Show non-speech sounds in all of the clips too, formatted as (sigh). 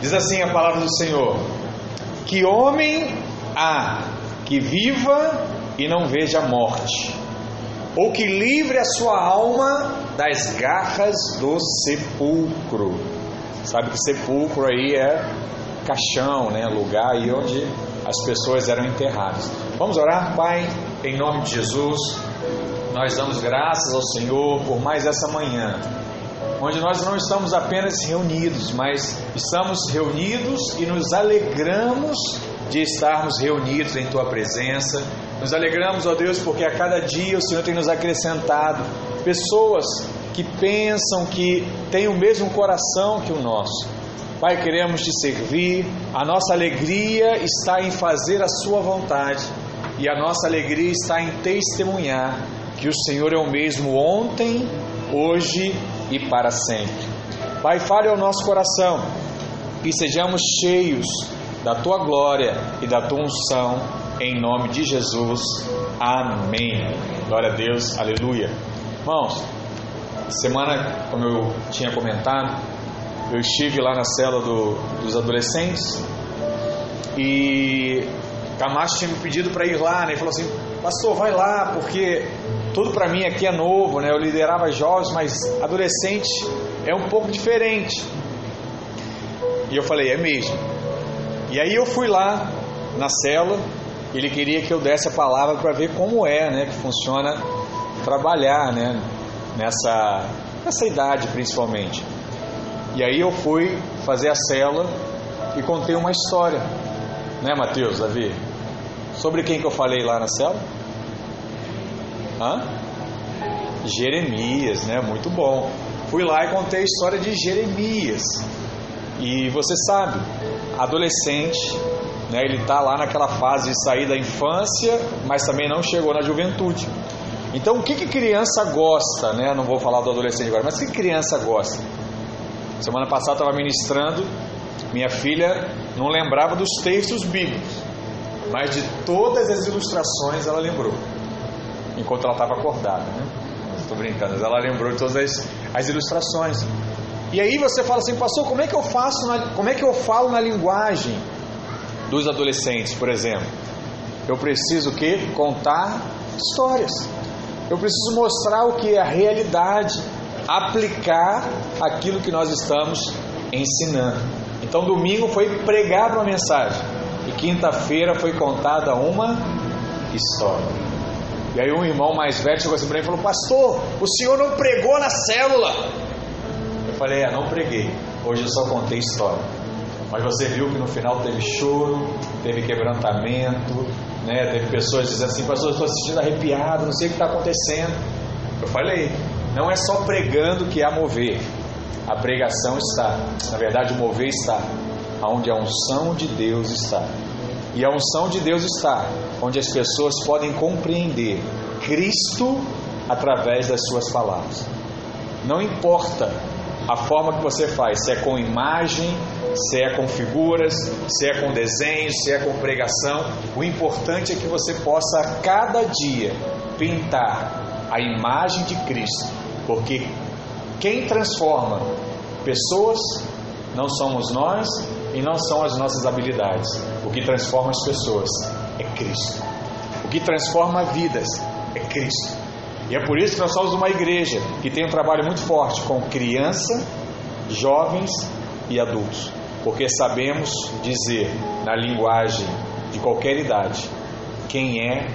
Diz assim a palavra do Senhor: Que homem há que viva e não veja morte, ou que livre a sua alma das garras do sepulcro. Sabe que sepulcro aí é caixão, né? Lugar aí onde as pessoas eram enterradas. Vamos orar, Pai, em nome de Jesus. Nós damos graças ao Senhor por mais essa manhã, onde nós não estamos apenas reunidos, mas estamos reunidos e nos alegramos de estarmos reunidos em Tua presença. Nos alegramos, ó Deus, porque a cada dia o Senhor tem nos acrescentado pessoas que pensam que têm o mesmo coração que o nosso. Pai, queremos te servir, a nossa alegria está em fazer a Sua vontade e a nossa alegria está em testemunhar que o Senhor é o mesmo ontem, hoje e para sempre. Pai, fale ao nosso coração, que sejamos cheios da tua glória e da tua unção, em nome de Jesus. Amém. Glória a Deus, aleluia. Irmãos, semana, como eu tinha comentado, eu estive lá na cela do, dos adolescentes e Camacho tinha me pedido para ir lá, né? Ele falou assim: Pastor, vai lá, porque tudo para mim aqui é novo, né? Eu liderava jovens, mas adolescente é um pouco diferente. E eu falei: É mesmo. E aí eu fui lá na cela, ele queria que eu desse a palavra para ver como é, né? Que funciona trabalhar, né? Nessa, nessa idade principalmente. E aí eu fui fazer a cela e contei uma história, né, Mateus, Davi? Sobre quem que eu falei lá na cela? Hã? Jeremias, né? Muito bom. Fui lá e contei a história de Jeremias. E você sabe, adolescente, né? Ele está lá naquela fase de sair da infância, mas também não chegou na juventude. Então, o que, que criança gosta, né? Não vou falar do adolescente agora, mas o que criança gosta? Semana passada estava ministrando, minha filha não lembrava dos textos bíblicos, mas de todas as ilustrações ela lembrou, enquanto ela estava acordada, né? Estou brincando, mas ela lembrou de todas as, as ilustrações. E aí você fala assim, pastor, como é que eu faço, na, como é que eu falo na linguagem dos adolescentes, por exemplo? Eu preciso o quê? Contar histórias. Eu preciso mostrar o que é a realidade, aplicar aquilo que nós estamos ensinando. Então, domingo foi pregar uma mensagem e quinta-feira foi contada uma história. E aí, um irmão mais velho chegou assim para mim e falou: Pastor, o senhor não pregou na célula? Eu falei: É, não preguei. Hoje eu só contei história. Mas você viu que no final teve choro, teve quebrantamento, né? teve pessoas dizendo assim: Pastor, estou assistindo arrepiado, não sei o que está acontecendo. Eu falei: não é só pregando que há mover. A pregação está, na verdade, o mover está onde a unção de Deus está. E a unção de Deus está onde as pessoas podem compreender Cristo através das suas palavras. Não importa a forma que você faz, se é com imagem, se é com figuras, se é com desenho, se é com pregação, o importante é que você possa a cada dia pintar a imagem de Cristo, porque quem transforma pessoas não somos nós e não são as nossas habilidades. O que transforma as pessoas é Cristo. O que transforma vidas é Cristo. E é por isso que nós somos uma igreja que tem um trabalho muito forte com criança, jovens e adultos, porque sabemos dizer na linguagem de qualquer idade quem é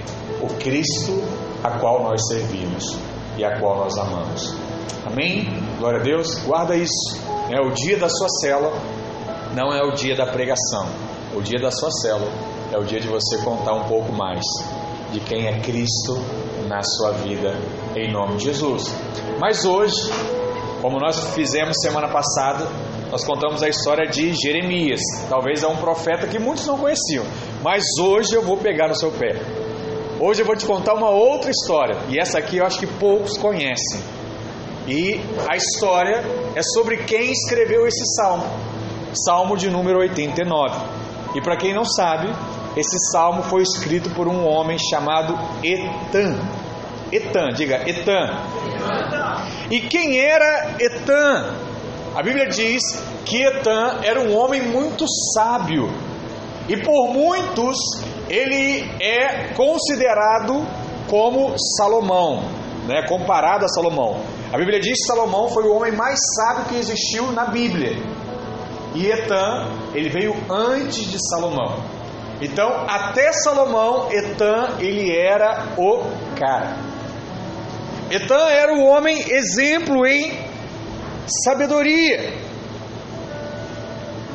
o Cristo a qual nós servimos e a qual nós amamos. Amém? Glória a Deus. Guarda isso. É o dia da sua cela, não é o dia da pregação. O dia da sua cela é o dia de você contar um pouco mais de quem é Cristo na sua vida, em nome de Jesus. Mas hoje, como nós fizemos semana passada, nós contamos a história de Jeremias. Talvez é um profeta que muitos não conheciam, mas hoje eu vou pegar no seu pé. Hoje eu vou te contar uma outra história, e essa aqui eu acho que poucos conhecem. E a história é sobre quem escreveu esse salmo, Salmo de número 89. E para quem não sabe, esse salmo foi escrito por um homem chamado Etan. Etan, diga Etan. E quem era Etan? A Bíblia diz que Etan era um homem muito sábio e por muitos ele é considerado como Salomão, né, comparado a Salomão. A Bíblia diz que Salomão foi o homem mais sábio que existiu na Bíblia. E Etan, ele veio antes de Salomão. Então, até Salomão, Etan, ele era o cara. Etan era o homem exemplo em sabedoria.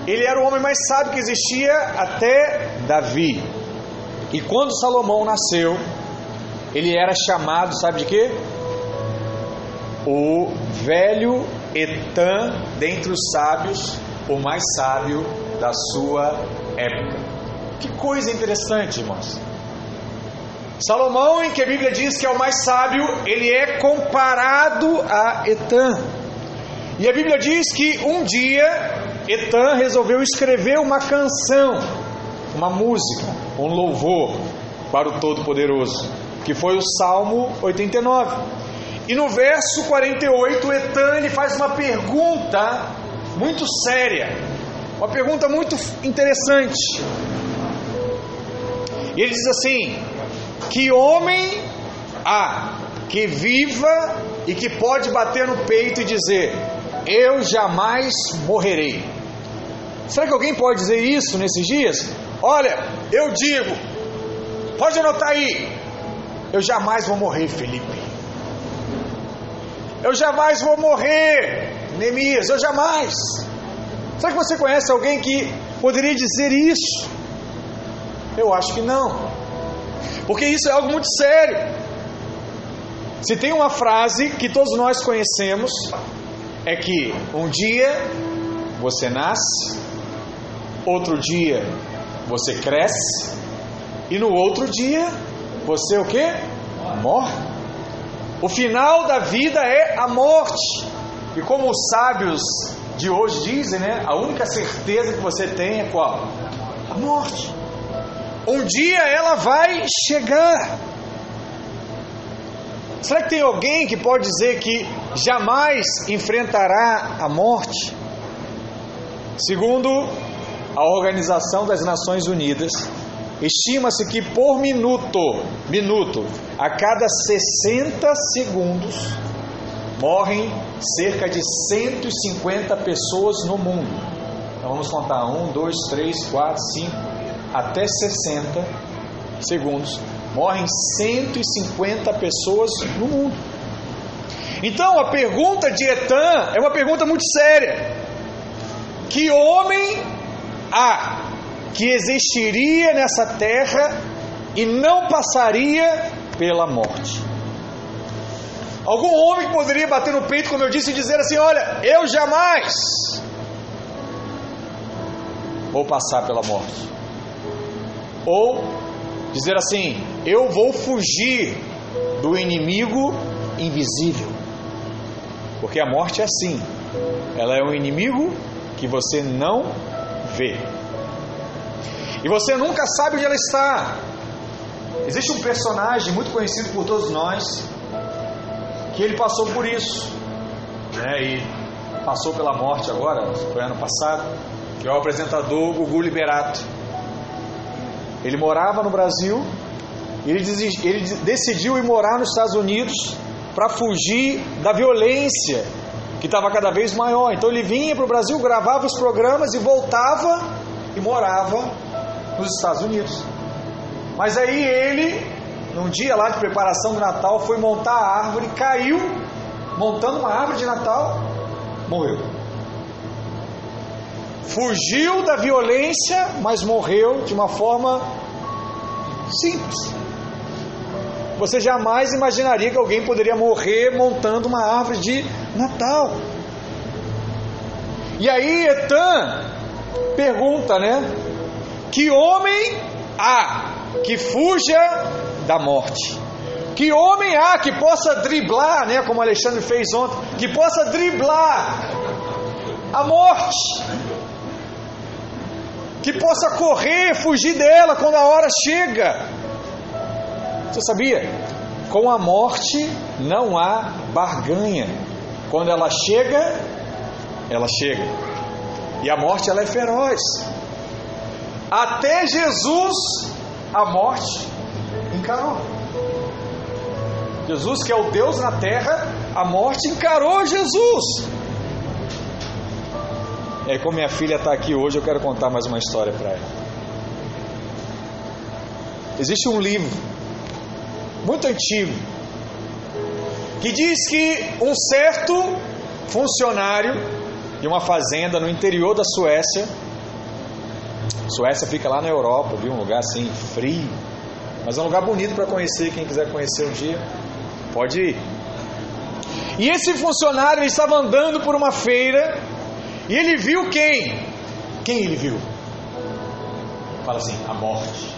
Ele era o homem mais sábio que existia até Davi. E quando Salomão nasceu, ele era chamado, sabe de quê? O velho Etan dentre os sábios, o mais sábio da sua época. Que coisa interessante, irmãos. Salomão, em que a Bíblia diz que é o mais sábio, ele é comparado a Etan. E a Bíblia diz que um dia Etan resolveu escrever uma canção, uma música, um louvor para o Todo-Poderoso que foi o Salmo 89. E no verso 48, Etan ele faz uma pergunta muito séria, uma pergunta muito interessante. E ele diz assim: Que homem há que viva e que pode bater no peito e dizer: Eu jamais morrerei? Será que alguém pode dizer isso nesses dias? Olha, eu digo, pode anotar aí, eu jamais vou morrer, Felipe. Eu jamais vou morrer, Neemias. Eu jamais. Será que você conhece alguém que poderia dizer isso? Eu acho que não. Porque isso é algo muito sério. Se tem uma frase que todos nós conhecemos, é que um dia você nasce, outro dia você cresce, e no outro dia você o que? Morre. O final da vida é a morte. E como os sábios de hoje dizem, né? A única certeza que você tem é qual? A morte. Um dia ela vai chegar. Será que tem alguém que pode dizer que jamais enfrentará a morte? Segundo a Organização das Nações Unidas, Estima-se que por minuto, minuto, a cada 60 segundos, morrem cerca de 150 pessoas no mundo. Então vamos contar: 1, 2, 3, 4, 5, até 60 segundos. Morrem 150 pessoas no mundo. Então a pergunta de Etan é uma pergunta muito séria. Que homem há que existiria nessa terra e não passaria pela morte. Algum homem poderia bater no peito, como eu disse, e dizer assim: Olha, eu jamais vou passar pela morte. Ou dizer assim: Eu vou fugir do inimigo invisível. Porque a morte é assim: ela é um inimigo que você não vê. E você nunca sabe onde ela está. Existe um personagem muito conhecido por todos nós que ele passou por isso, né? E passou pela morte agora, foi ano passado, que é o apresentador Gugu Liberato. Ele morava no Brasil, ele, ele decidiu ir morar nos Estados Unidos para fugir da violência que estava cada vez maior. Então ele vinha para o Brasil, gravava os programas e voltava e morava nos Estados Unidos. Mas aí ele, num dia lá de preparação do Natal, foi montar a árvore, caiu, montando uma árvore de Natal, morreu. Fugiu da violência, mas morreu de uma forma simples. Você jamais imaginaria que alguém poderia morrer montando uma árvore de Natal. E aí Etan pergunta, né? Que homem há que fuja da morte? Que homem há que possa driblar, né, como Alexandre fez ontem, que possa driblar a morte? Que possa correr, fugir dela quando a hora chega? Você sabia? Com a morte não há barganha. Quando ela chega, ela chega. E a morte ela é feroz. Até Jesus a morte encarou. Jesus, que é o Deus na terra, a morte encarou Jesus. Aí, como minha filha está aqui hoje, eu quero contar mais uma história para ela. Existe um livro muito antigo que diz que um certo funcionário de uma fazenda no interior da Suécia, Suécia fica lá na Europa, viu? Um lugar assim frio, mas é um lugar bonito para conhecer. Quem quiser conhecer um dia, pode ir. E esse funcionário estava andando por uma feira e ele viu quem? Quem ele viu? Fala assim: a morte.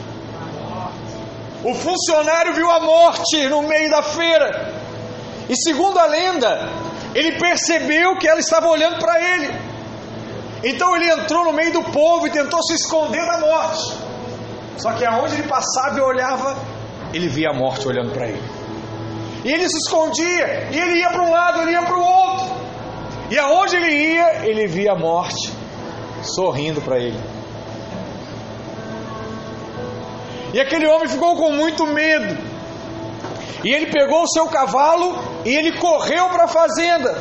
O funcionário viu a morte no meio da feira. E segundo a lenda, ele percebeu que ela estava olhando para ele. Então ele entrou no meio do povo e tentou se esconder da morte. Só que aonde ele passava e olhava, ele via a morte olhando para ele. E ele se escondia, e ele ia para um lado, ele ia para o outro. E aonde ele ia, ele via a morte sorrindo para ele. E aquele homem ficou com muito medo. E ele pegou o seu cavalo e ele correu para a fazenda.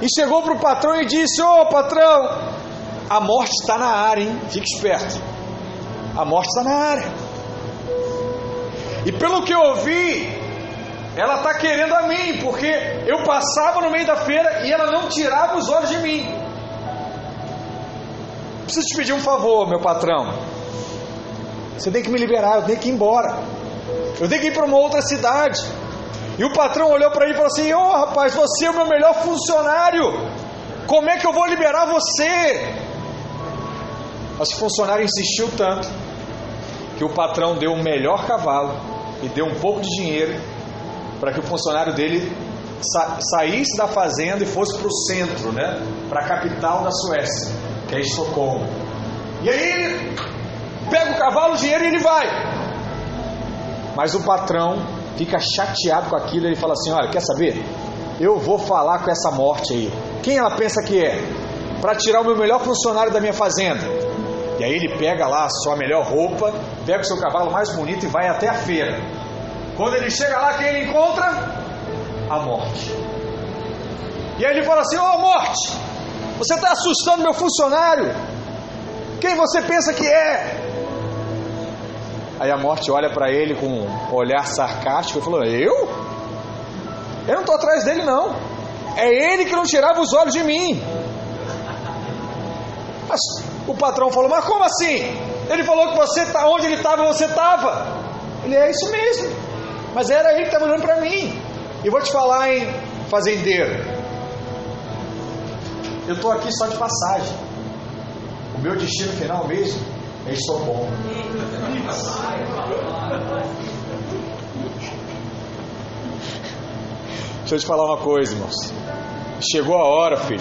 E chegou para o patrão e disse: Ô oh, patrão, a morte está na área, hein? Fique esperto. A morte está na área. E pelo que eu ouvi, ela está querendo a mim, porque eu passava no meio da feira e ela não tirava os olhos de mim. Preciso te pedir um favor, meu patrão. Você tem que me liberar, eu tenho que ir embora. Eu tenho que ir para uma outra cidade. E o patrão olhou para ele e falou assim: Ô oh, rapaz, você é o meu melhor funcionário. Como é que eu vou liberar você? Mas o funcionário insistiu tanto que o patrão deu o melhor cavalo e deu um pouco de dinheiro para que o funcionário dele sa saísse da fazenda e fosse para o centro, né? Para a capital da Suécia, que é Estocolmo. E aí ele pega o cavalo, o dinheiro e ele vai. Mas o patrão fica chateado com aquilo, ele fala assim: Olha, quer saber? Eu vou falar com essa morte aí. Quem ela pensa que é? Para tirar o meu melhor funcionário da minha fazenda. E aí ele pega lá a sua melhor roupa, pega o seu cavalo mais bonito e vai até a feira. Quando ele chega lá, quem ele encontra? A morte. E aí ele fala assim: Ô oh, morte, você está assustando meu funcionário. Quem você pensa que é? Aí a morte olha para ele com um olhar sarcástico e falou: Eu? Eu não estou atrás dele, não. É ele que não tirava os olhos de mim. Mas o patrão falou: Mas como assim? Ele falou que você tá onde ele estava, você estava. Ele é isso mesmo. Mas era ele que estava olhando para mim. E vou te falar, hein, fazendeiro. Eu estou aqui só de passagem. O meu destino final mesmo é Estocolmo. Deixa eu te falar uma coisa, irmãos. Chegou a hora, filho.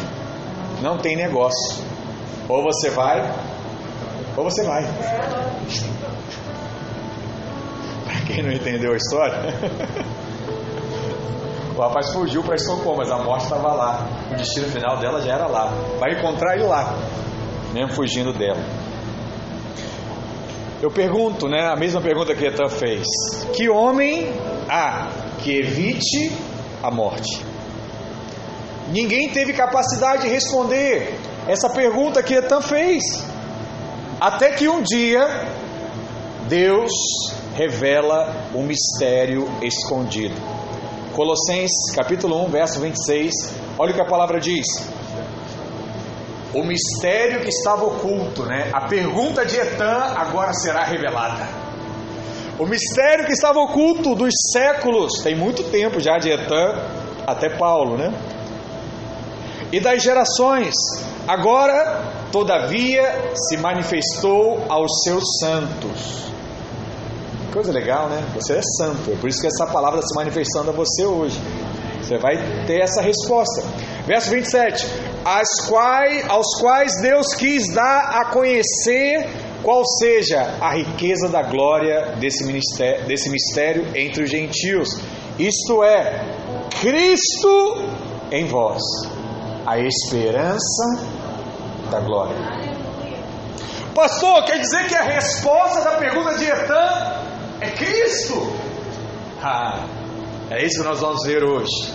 Não tem negócio. Ou você vai, ou você vai. Para quem não entendeu a história, (laughs) o rapaz fugiu para Estocolmo, mas a morte estava lá. O destino final dela já era lá. Vai encontrar ele lá, mesmo fugindo dela. Eu pergunto, né, a mesma pergunta que Etan fez: Que homem há que evite a morte? Ninguém teve capacidade de responder essa pergunta que Etan fez. Até que um dia Deus revela o mistério escondido. Colossenses capítulo 1, verso 26. Olha o que a palavra diz: o mistério que estava oculto, né? A pergunta de Etan agora será revelada. O mistério que estava oculto dos séculos, tem muito tempo já de Etan até Paulo, né? E das gerações, agora, todavia, se manifestou aos seus santos. Coisa legal, né? Você é santo, é por isso que essa palavra está se manifestando a você hoje. Você vai ter essa resposta. Verso 27: As quais, aos quais Deus quis dar a conhecer qual seja a riqueza da glória desse, ministério, desse mistério entre os gentios, isto é, Cristo em vós, a esperança da glória. Pastor, quer dizer que a resposta da pergunta de Etan é Cristo? Ah, é isso que nós vamos ver hoje.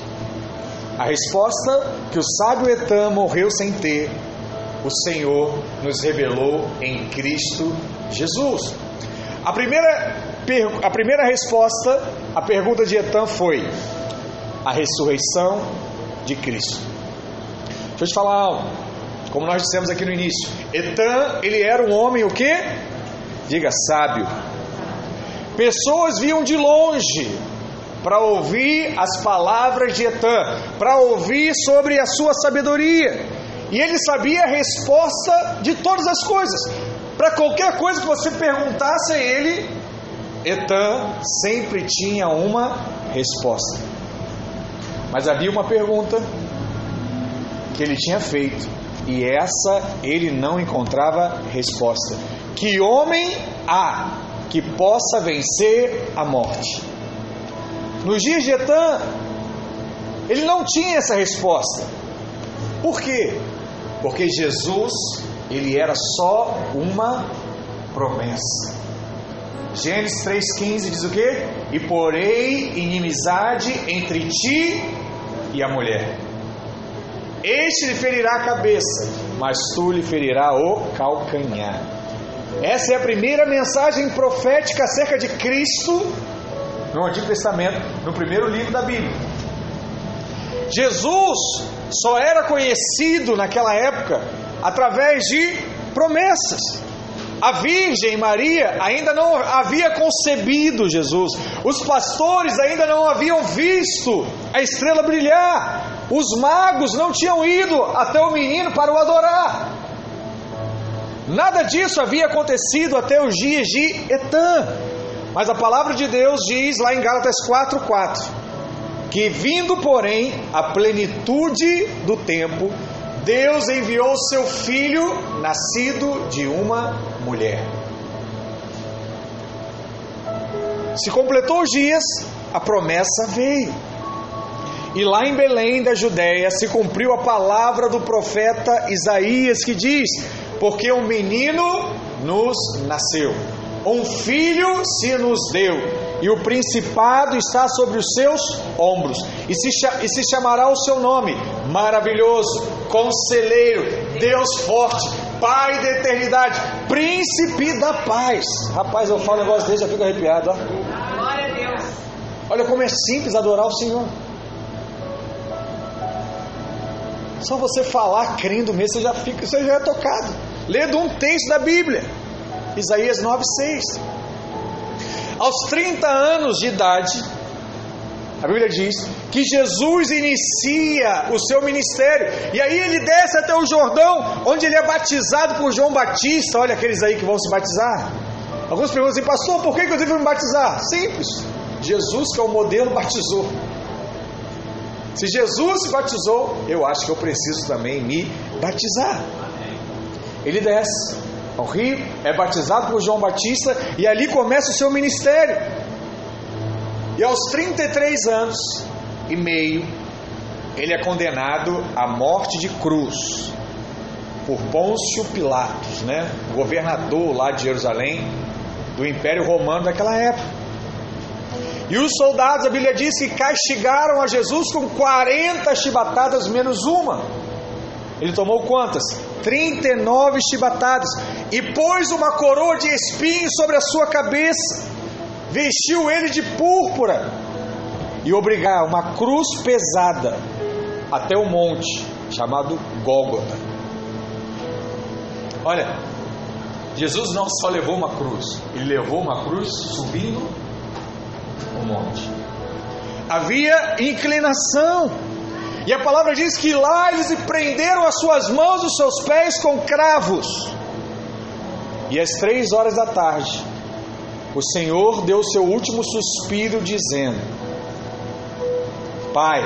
A resposta que o sábio Etan morreu sem ter, o Senhor nos revelou em Cristo Jesus. A primeira, a primeira resposta à pergunta de Etan foi a ressurreição de Cristo. Deixa eu te falar algo. Como nós dissemos aqui no início, Etan, ele era um homem o quê? Diga sábio. Pessoas viam de longe para ouvir as palavras de Etan, para ouvir sobre a sua sabedoria. E ele sabia a resposta de todas as coisas. Para qualquer coisa que você perguntasse a ele, Etan sempre tinha uma resposta. Mas havia uma pergunta que ele tinha feito e essa ele não encontrava resposta. Que homem há que possa vencer a morte? Nos dias de Etan, ele não tinha essa resposta. Por quê? Porque Jesus, ele era só uma promessa. Gênesis 3,15 diz o quê? E porei inimizade entre ti e a mulher. Este lhe ferirá a cabeça, mas tu lhe ferirá o calcanhar. Essa é a primeira mensagem profética acerca de Cristo no Antigo Testamento, no primeiro livro da Bíblia. Jesus só era conhecido naquela época através de promessas. A Virgem Maria ainda não havia concebido Jesus, os pastores ainda não haviam visto a estrela brilhar, os magos não tinham ido até o menino para o adorar. Nada disso havia acontecido até os dias de Etan. Mas a palavra de Deus diz lá em Gálatas 4:4 que vindo, porém, a plenitude do tempo, Deus enviou seu filho, nascido de uma mulher. Se completou os dias, a promessa veio. E lá em Belém da Judéia se cumpriu a palavra do profeta Isaías que diz: Porque um menino nos nasceu, um filho se nos deu, e o principado está sobre os seus ombros, e se, e se chamará o seu nome: Maravilhoso, Conselheiro, Deus Forte, Pai da Eternidade, Príncipe da Paz. Rapaz, eu falo um negócio desse, já fico arrepiado. Ó. Glória a Deus. Olha como é simples adorar o Senhor. Só você falar crendo mesmo, você já fica, você já é tocado. Lendo um texto da Bíblia. Isaías 9,6. Aos 30 anos de idade, a Bíblia diz que Jesus inicia o seu ministério, e aí ele desce até o Jordão, onde ele é batizado por João Batista. Olha aqueles aí que vão se batizar. Alguns perguntam assim, pastor, por que eu devo me batizar? Simples. Jesus, que é o modelo, batizou. Se Jesus se batizou, eu acho que eu preciso também me batizar. Ele desce ao rio, é batizado por João Batista e ali começa o seu ministério. E aos 33 anos e meio, ele é condenado à morte de cruz por Pôncio Pilatos, né? governador lá de Jerusalém, do Império Romano daquela época. E os soldados, a Bíblia diz que castigaram a Jesus com 40 chibatadas menos uma. Ele tomou quantas? 39 chibatadas. E pôs uma coroa de espinhos sobre a sua cabeça. Vestiu ele de púrpura. E obrigar uma cruz pesada até o monte chamado Gólgota. Olha, Jesus não só levou uma cruz, ele levou uma cruz subindo o monte. Havia inclinação. E a palavra diz que lá eles prenderam as suas mãos e os seus pés com cravos. E às três horas da tarde, o Senhor deu seu último suspiro, dizendo: Pai,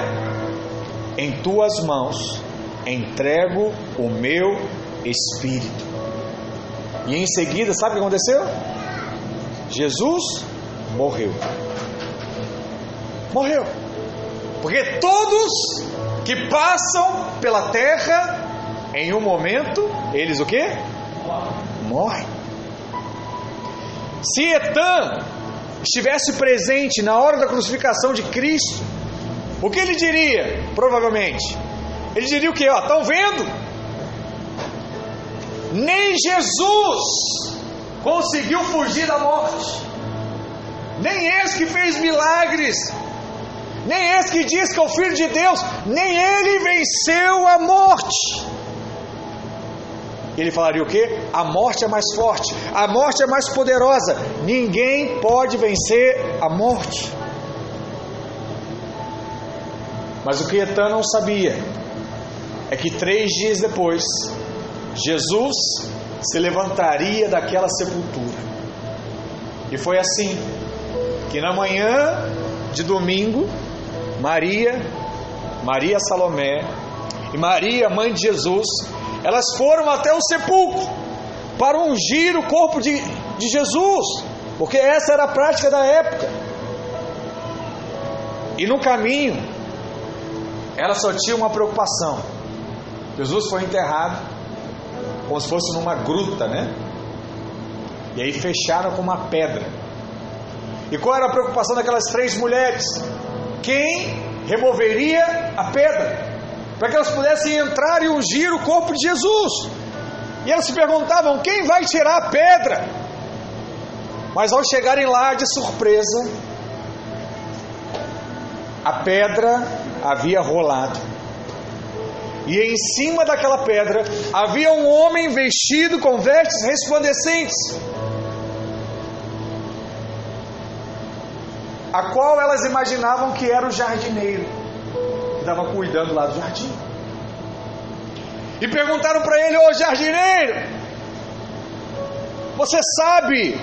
em tuas mãos entrego o meu espírito. E em seguida, sabe o que aconteceu? Jesus morreu morreu. Porque todos que passam pela terra, em um momento, eles o que? Morrem. Se Etan estivesse presente na hora da crucificação de Cristo, o que ele diria? Provavelmente. Ele diria o que? Estão vendo? Nem Jesus conseguiu fugir da morte. Nem esse que fez milagres. Nem esse que diz que é o Filho de Deus. Nem ele venceu a morte. Ele falaria o que? A morte é mais forte, a morte é mais poderosa. Ninguém pode vencer a morte. Mas o que Etan não sabia é que três dias depois, Jesus se levantaria daquela sepultura. E foi assim que na manhã de domingo, Maria, Maria Salomé e Maria, mãe de Jesus, elas foram até o sepulcro para ungir o corpo de, de Jesus, porque essa era a prática da época. E no caminho, ela só tinha uma preocupação: Jesus foi enterrado como se fosse numa gruta, né? E aí fecharam com uma pedra. E qual era a preocupação daquelas três mulheres? Quem removeria a pedra? Para que elas pudessem entrar e ungir o corpo de Jesus. E elas se perguntavam: quem vai tirar a pedra? Mas ao chegarem lá de surpresa, a pedra havia rolado. E em cima daquela pedra havia um homem vestido com vestes resplandecentes, a qual elas imaginavam que era o jardineiro que estava cuidando lá do jardim. E perguntaram para ele: Ô jardineiro, você sabe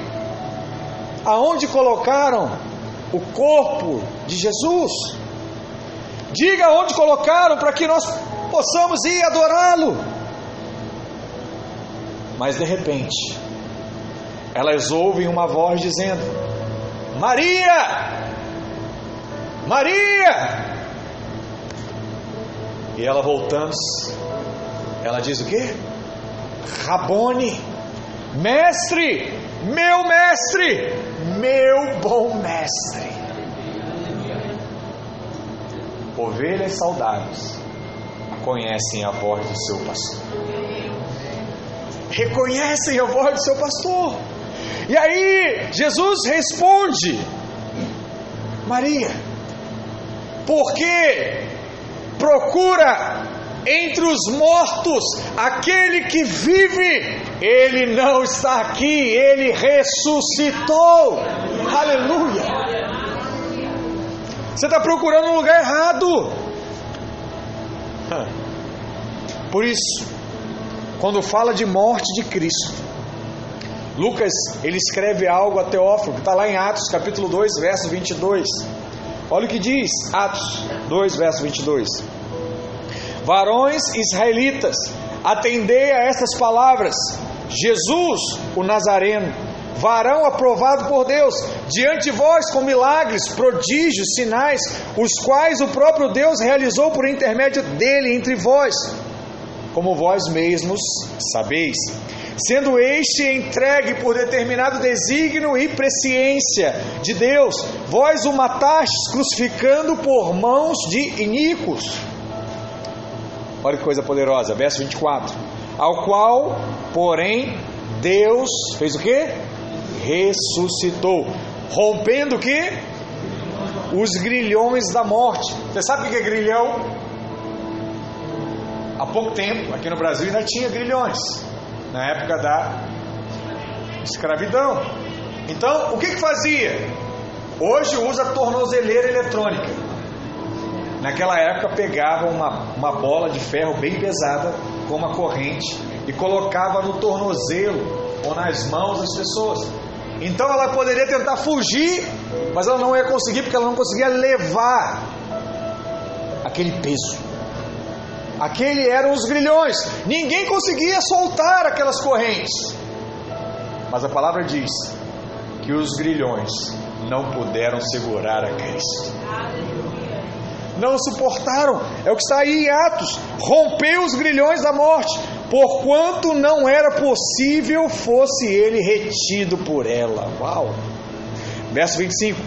aonde colocaram o corpo de Jesus? Diga onde colocaram para que nós possamos ir adorá-lo. Mas de repente, elas ouvem uma voz dizendo: Maria! Maria! E ela voltando-se, ela diz o que? Rabone, mestre, meu mestre, meu bom mestre. Ovelhas saudáveis conhecem a voz do seu pastor. Reconhecem a voz do seu pastor. E aí, Jesus responde: Maria, porque procura entre os mortos aquele que vive, ele não está aqui, ele ressuscitou. Aleluia. Você está procurando um lugar errado. Por isso, quando fala de morte de Cristo, Lucas ele escreve algo a Teófilo, que está lá em Atos capítulo 2, verso 22. Olha o que diz, Atos 2, verso 22. Varões israelitas, atendei a estas palavras: Jesus, o Nazareno, varão aprovado por Deus, diante de vós com milagres, prodígios, sinais, os quais o próprio Deus realizou por intermédio dele entre vós, como vós mesmos sabeis. Sendo este entregue por determinado desígnio e presciência de Deus, vós o matastes, crucificando por mãos de iníquos. Olha que coisa poderosa, verso 24. Ao qual, porém, Deus fez o que? ressuscitou, rompendo o que? Os grilhões da morte. Você sabe o que é grilhão? Há pouco tempo, aqui no Brasil ainda tinha grilhões, na época da escravidão. Então, o que, que fazia? Hoje usa tornozeleira eletrônica. Naquela época pegava uma, uma bola de ferro bem pesada com uma corrente e colocava no tornozelo ou nas mãos das pessoas. Então ela poderia tentar fugir, mas ela não ia conseguir porque ela não conseguia levar aquele peso. Aquele eram os grilhões. Ninguém conseguia soltar aquelas correntes. Mas a palavra diz que os grilhões não puderam segurar a Cristo. não suportaram. É o que está aí em Atos. Rompeu os grilhões da morte, porquanto não era possível fosse ele retido por ela. Uau! Verso 25.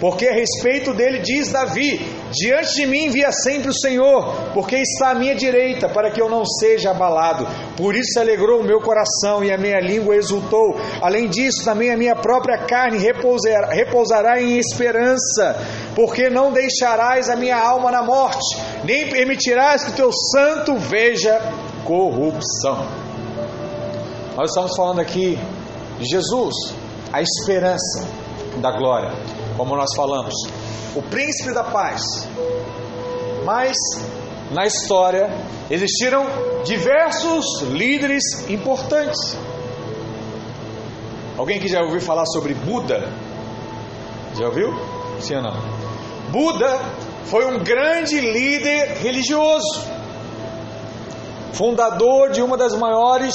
Porque a respeito dele diz Davi: Diante de mim via sempre o Senhor, porque está à minha direita, para que eu não seja abalado. Por isso alegrou o meu coração e a minha língua exultou. Além disso, também a minha própria carne repousará, repousará em esperança, porque não deixarás a minha alma na morte, nem permitirás que o teu santo veja corrupção. Nós estamos falando aqui de Jesus, a esperança da glória como nós falamos, o príncipe da paz. Mas na história existiram diversos líderes importantes. Alguém que já ouviu falar sobre Buda? Já ouviu? Sim ou não? Buda foi um grande líder religioso, fundador de uma das maiores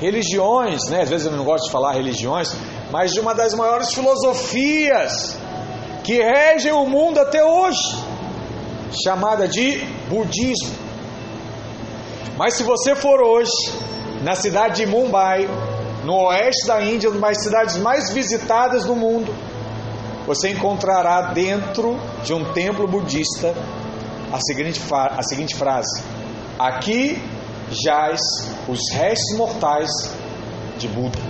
religiões, né? às vezes eu não gosto de falar religiões, mas de uma das maiores filosofias que regem o mundo até hoje, chamada de budismo. Mas se você for hoje na cidade de Mumbai, no oeste da Índia, uma das cidades mais visitadas do mundo, você encontrará dentro de um templo budista a seguinte, a seguinte frase: Aqui jaz os restos mortais de Buda.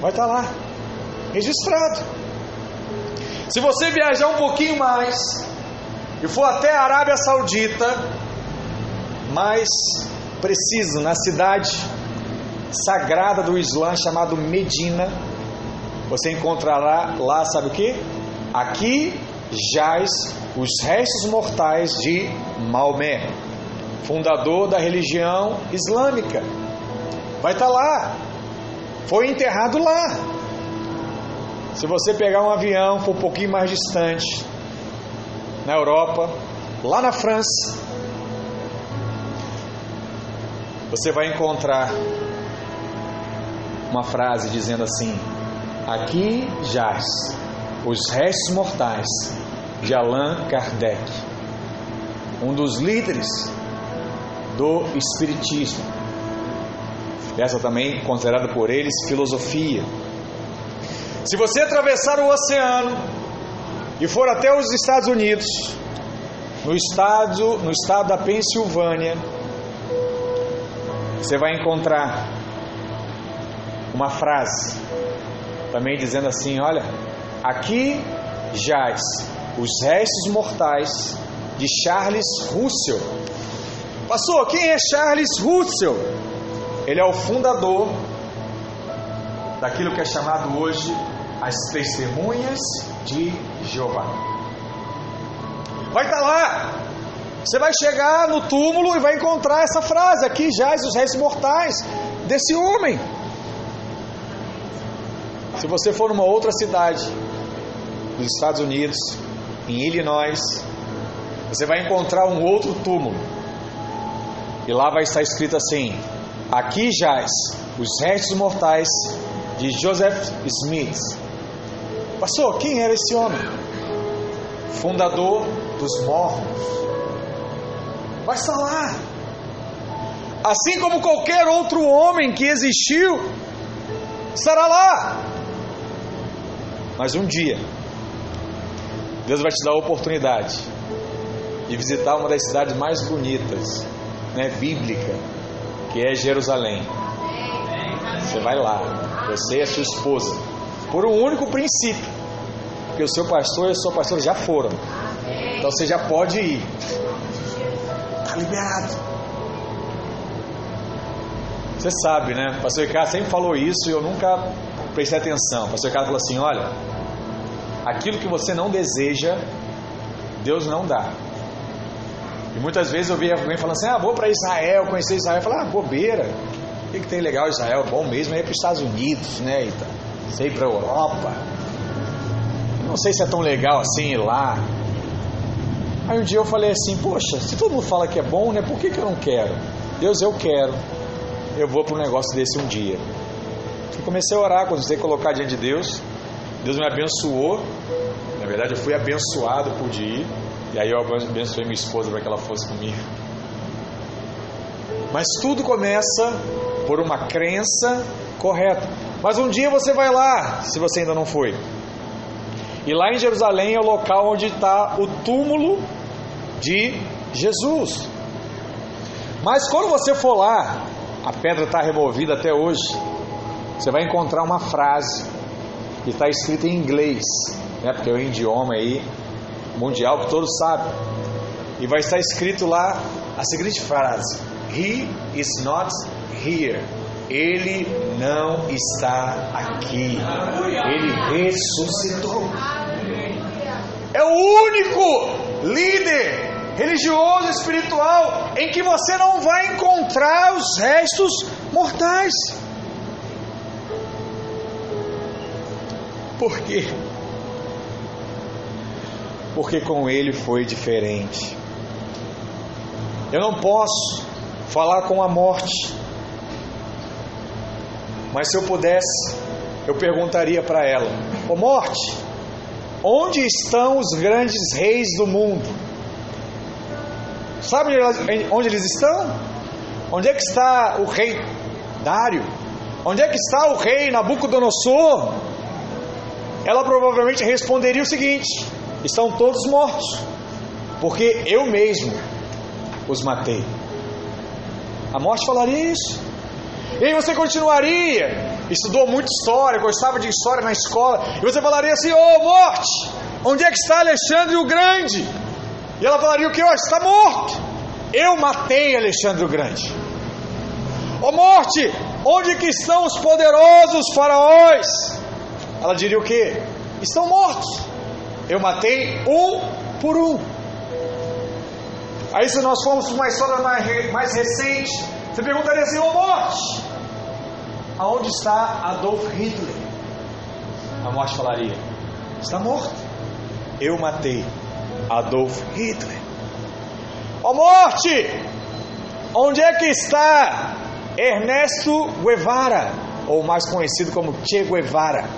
Vai estar lá, registrado. Se você viajar um pouquinho mais e for até a Arábia Saudita, mais preciso, na cidade sagrada do Islã chamado Medina, você encontrará lá, sabe o que? Aqui jaz os restos mortais de Maomé, fundador da religião islâmica. Vai estar lá. Foi enterrado lá. Se você pegar um avião for um pouquinho mais distante, na Europa, lá na França, você vai encontrar uma frase dizendo assim: Aqui jaz os restos mortais de Allan Kardec, um dos líderes do Espiritismo. Essa também considerada por eles filosofia. Se você atravessar o oceano e for até os Estados Unidos, no estado, no estado da Pensilvânia, você vai encontrar uma frase também dizendo assim: Olha, aqui jaz os restos mortais de Charles Russell. Passou, quem é Charles Russell? Ele é o fundador daquilo que é chamado hoje as testemunhas de Jeová. Vai estar tá lá. Você vai chegar no túmulo e vai encontrar essa frase: aqui jaz os restos mortais desse homem. Se você for numa outra cidade dos Estados Unidos, em Illinois, você vai encontrar um outro túmulo. E lá vai estar escrito assim: Aqui jaz os restos mortais de Joseph Smith, Pastor, quem era esse homem? Fundador dos mormons. Vai estar lá. Assim como qualquer outro homem que existiu, estará lá. Mas um dia, Deus vai te dar a oportunidade de visitar uma das cidades mais bonitas, né, bíblica, que é Jerusalém. Você vai lá, você e a sua esposa por um único princípio. Porque o seu pastor e a sua pastora já foram. Então você já pode ir. Está liberado. Você sabe, né? O pastor Ricardo sempre falou isso e eu nunca prestei atenção. O pastor Ricardo falou assim: olha, aquilo que você não deseja, Deus não dá. E muitas vezes eu via alguém falando assim: ah, vou para Israel, conhecer Israel. Eu falei: ah, bobeira. O que, que tem legal Israel? Bom mesmo é ir para os Estados Unidos, né? E sei para a Europa. Não sei se é tão legal assim ir lá. Aí um dia eu falei assim, poxa, se todo mundo fala que é bom, né? Por que, que eu não quero? Deus, eu quero. Eu vou para um negócio desse um dia. E comecei a orar, comecei a colocar diante de Deus. Deus me abençoou. Na verdade, eu fui abençoado por ir. E aí eu abençoei minha esposa para que ela fosse comigo. Mas tudo começa por uma crença correta. Mas um dia você vai lá, se você ainda não foi. E lá em Jerusalém é o local onde está o túmulo de Jesus. Mas quando você for lá, a pedra está removida até hoje. Você vai encontrar uma frase que está escrita em inglês, né? Porque é um idioma aí mundial que todos sabem. E vai estar escrito lá a seguinte frase: He is not here. Ele não está aqui. Ele ressuscitou. É o único líder religioso espiritual em que você não vai encontrar os restos mortais. Por quê? Porque com ele foi diferente. Eu não posso falar com a morte, mas se eu pudesse, eu perguntaria para ela: Ô oh, morte, onde estão os grandes reis do mundo? Sabe onde eles estão? Onde é que está o rei Dário? Onde é que está o rei Nabucodonosor? Ela provavelmente responderia o seguinte: estão todos mortos, porque eu mesmo os matei. A morte falaria isso. E aí você continuaria, estudou muito história, gostava de história na escola, e você falaria assim: Ô oh, morte, onde é que está Alexandre o Grande? E ela falaria o que? Oh, está morto. Eu matei Alexandre o Grande. Ó oh, morte, onde que estão os poderosos faraós? Ela diria o que? Estão mortos. Eu matei um por um. Aí se nós formos para uma história mais recente, você perguntaria assim, ô morte, aonde está Adolf Hitler? A morte falaria, está morto. Eu matei Adolf Hitler. Oh, morte! Onde é que está Ernesto Guevara, ou mais conhecido como Che Guevara?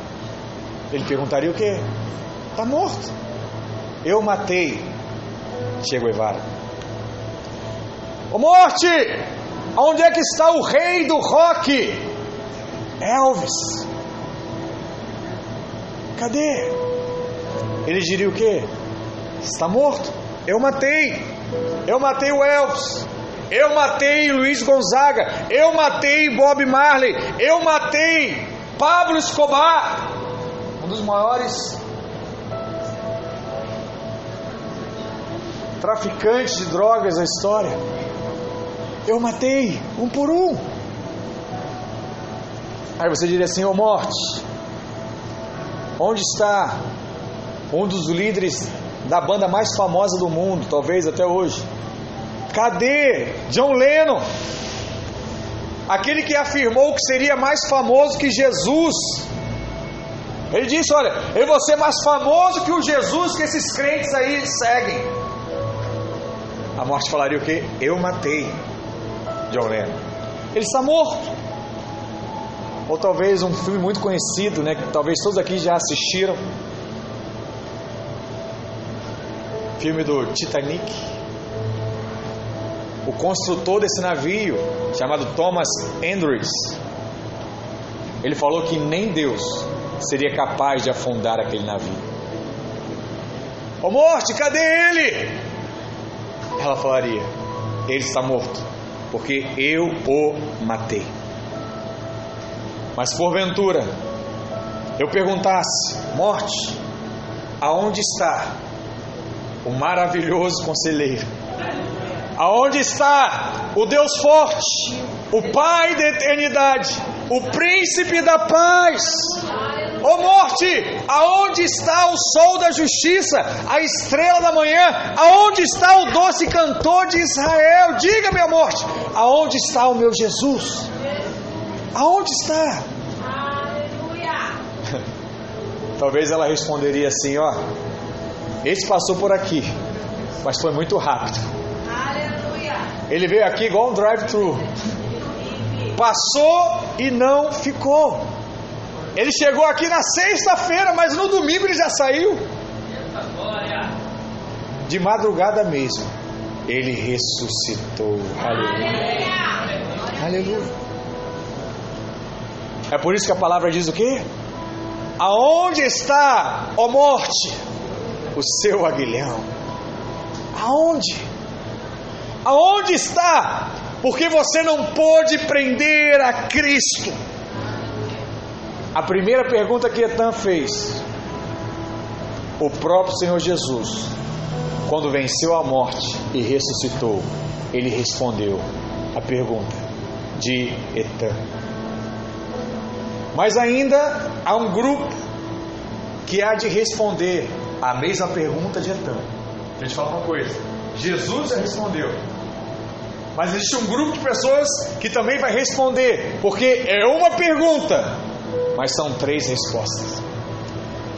Ele perguntaria o quê? Está morto. Eu matei Che Guevara. Ô morte! Onde é que está o rei do rock? Elvis. Cadê? Ele diria o quê? Está morto. Eu matei. Eu matei o Elvis. Eu matei Luiz Gonzaga. Eu matei Bob Marley. Eu matei Pablo Escobar. Um dos maiores traficantes de drogas da história. Eu matei um por um. Aí você diria assim: Ô oh, morte, onde está um dos líderes da banda mais famosa do mundo, talvez até hoje. Cadê John Lennon? Aquele que afirmou que seria mais famoso que Jesus. Ele disse: Olha, eu vou ser mais famoso que o Jesus que esses crentes aí seguem. A morte falaria o que? Eu matei John Lennon. Ele está morto. Ou talvez um filme muito conhecido, né? Que talvez todos aqui já assistiram filme do Titanic. O construtor desse navio, chamado Thomas Andrews, ele falou que nem Deus seria capaz de afundar aquele navio. Ô oh, morte, cadê ele? Ela falaria: Ele está morto, porque eu o matei. Mas porventura eu perguntasse: Morte, aonde está o maravilhoso conselheiro. Aonde está o Deus forte, o Pai da eternidade, o príncipe da paz? Ô oh morte, aonde está o sol da justiça, a estrela da manhã? Aonde está o doce cantor de Israel? Diga, minha morte, aonde está o meu Jesus? Aonde está? Aleluia. Talvez ela responderia assim, ó. Esse passou por aqui, mas foi muito rápido. Ele veio aqui igual um drive-thru. Passou e não ficou. Ele chegou aqui na sexta-feira, mas no domingo ele já saiu. de madrugada mesmo, ele ressuscitou. Aleluia. Aleluia. É por isso que a palavra diz o quê? Aonde está, ó morte, o seu aguilhão? Aonde? Aonde está? Porque você não pôde prender a Cristo. A primeira pergunta que Etan fez, o próprio Senhor Jesus, quando venceu a morte e ressuscitou, ele respondeu a pergunta de Etan. Mas ainda há um grupo que há de responder a mesma pergunta de Etan. Deixa eu te falar uma coisa: Jesus já respondeu, mas existe um grupo de pessoas que também vai responder, porque é uma pergunta, mas são três respostas.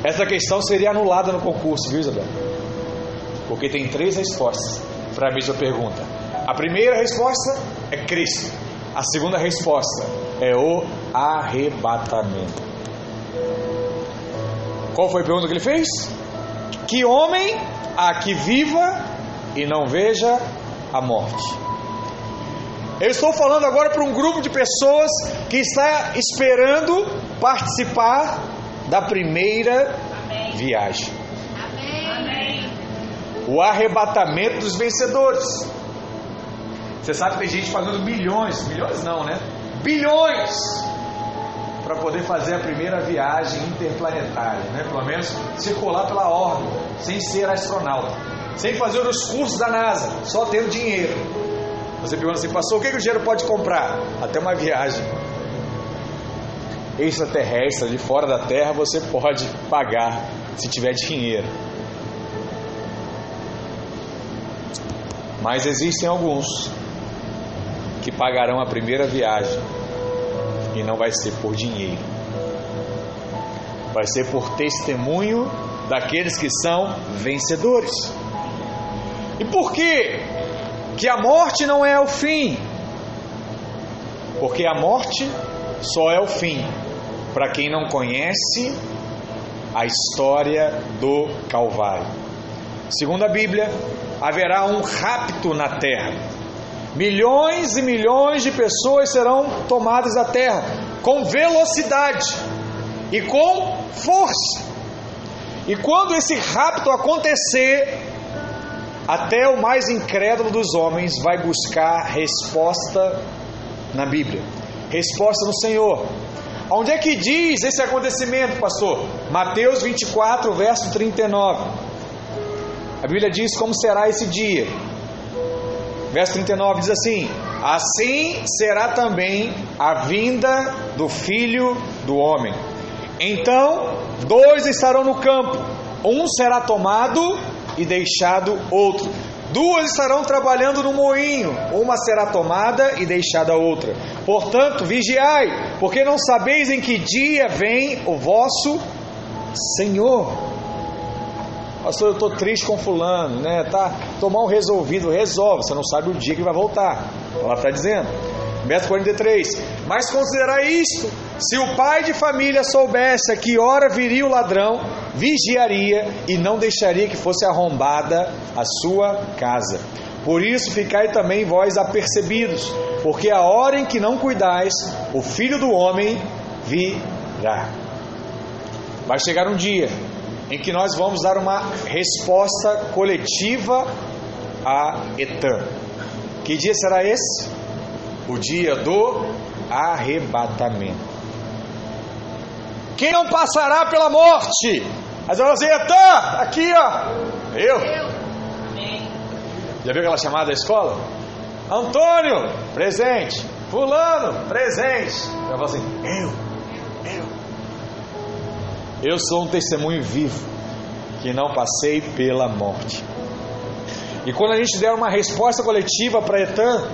Essa questão seria anulada no concurso, viu, Isabel? Porque tem três respostas para a mesma pergunta. A primeira resposta é Cristo. A segunda resposta é o arrebatamento. Qual foi a pergunta que ele fez? Que homem há que viva e não veja a morte? Eu estou falando agora para um grupo de pessoas que está esperando participar da primeira Amém. viagem. Amém. O arrebatamento dos vencedores. Você sabe que tem gente pagando milhões, milhões não, né? Bilhões para poder fazer a primeira viagem interplanetária, né? Pelo menos circular pela órbita, sem ser astronauta, sem fazer os cursos da NASA, só tendo dinheiro. Você pergunta assim, pastor, o que, que o dinheiro pode comprar? Até uma viagem extraterrestre de fora da Terra você pode pagar se tiver dinheiro. Mas existem alguns que pagarão a primeira viagem e não vai ser por dinheiro. Vai ser por testemunho daqueles que são vencedores. E por que que a morte não é o fim? Porque a morte só é o fim para quem não conhece a história do Calvário. Segundo a Bíblia, haverá um rapto na terra. Milhões e milhões de pessoas serão tomadas da terra com velocidade e com força. E quando esse rapto acontecer, até o mais incrédulo dos homens vai buscar resposta na Bíblia, resposta no Senhor. Onde é que diz esse acontecimento, pastor? Mateus 24, verso 39. A Bíblia diz como será esse dia. Verso 39 diz assim: Assim será também a vinda do filho do homem. Então, dois estarão no campo, um será tomado e deixado outro. Duas estarão trabalhando no moinho, uma será tomada e deixada outra. Portanto, vigiai, porque não sabeis em que dia vem o vosso Senhor. Pastor, eu estou triste com fulano, né? Tá, tô mal resolvido, resolve. Você não sabe o dia que vai voltar. Ela está dizendo. Verso 43. Mas considerai isto: se o pai de família soubesse a que hora viria o ladrão, vigiaria e não deixaria que fosse arrombada a sua casa. Por isso ficai também vós apercebidos, porque a hora em que não cuidais, o filho do homem virá. Vai chegar um dia em que nós vamos dar uma resposta coletiva a Etan. Que dia será esse? O dia do arrebatamento. Quem não passará pela morte? Mas ela dizia, Etan, aqui ó, eu. Já viu aquela chamada da escola? Antônio, presente. Fulano, presente. Ela fala assim, eu, eu. Eu sou um testemunho vivo que não passei pela morte. E quando a gente der uma resposta coletiva para Etan,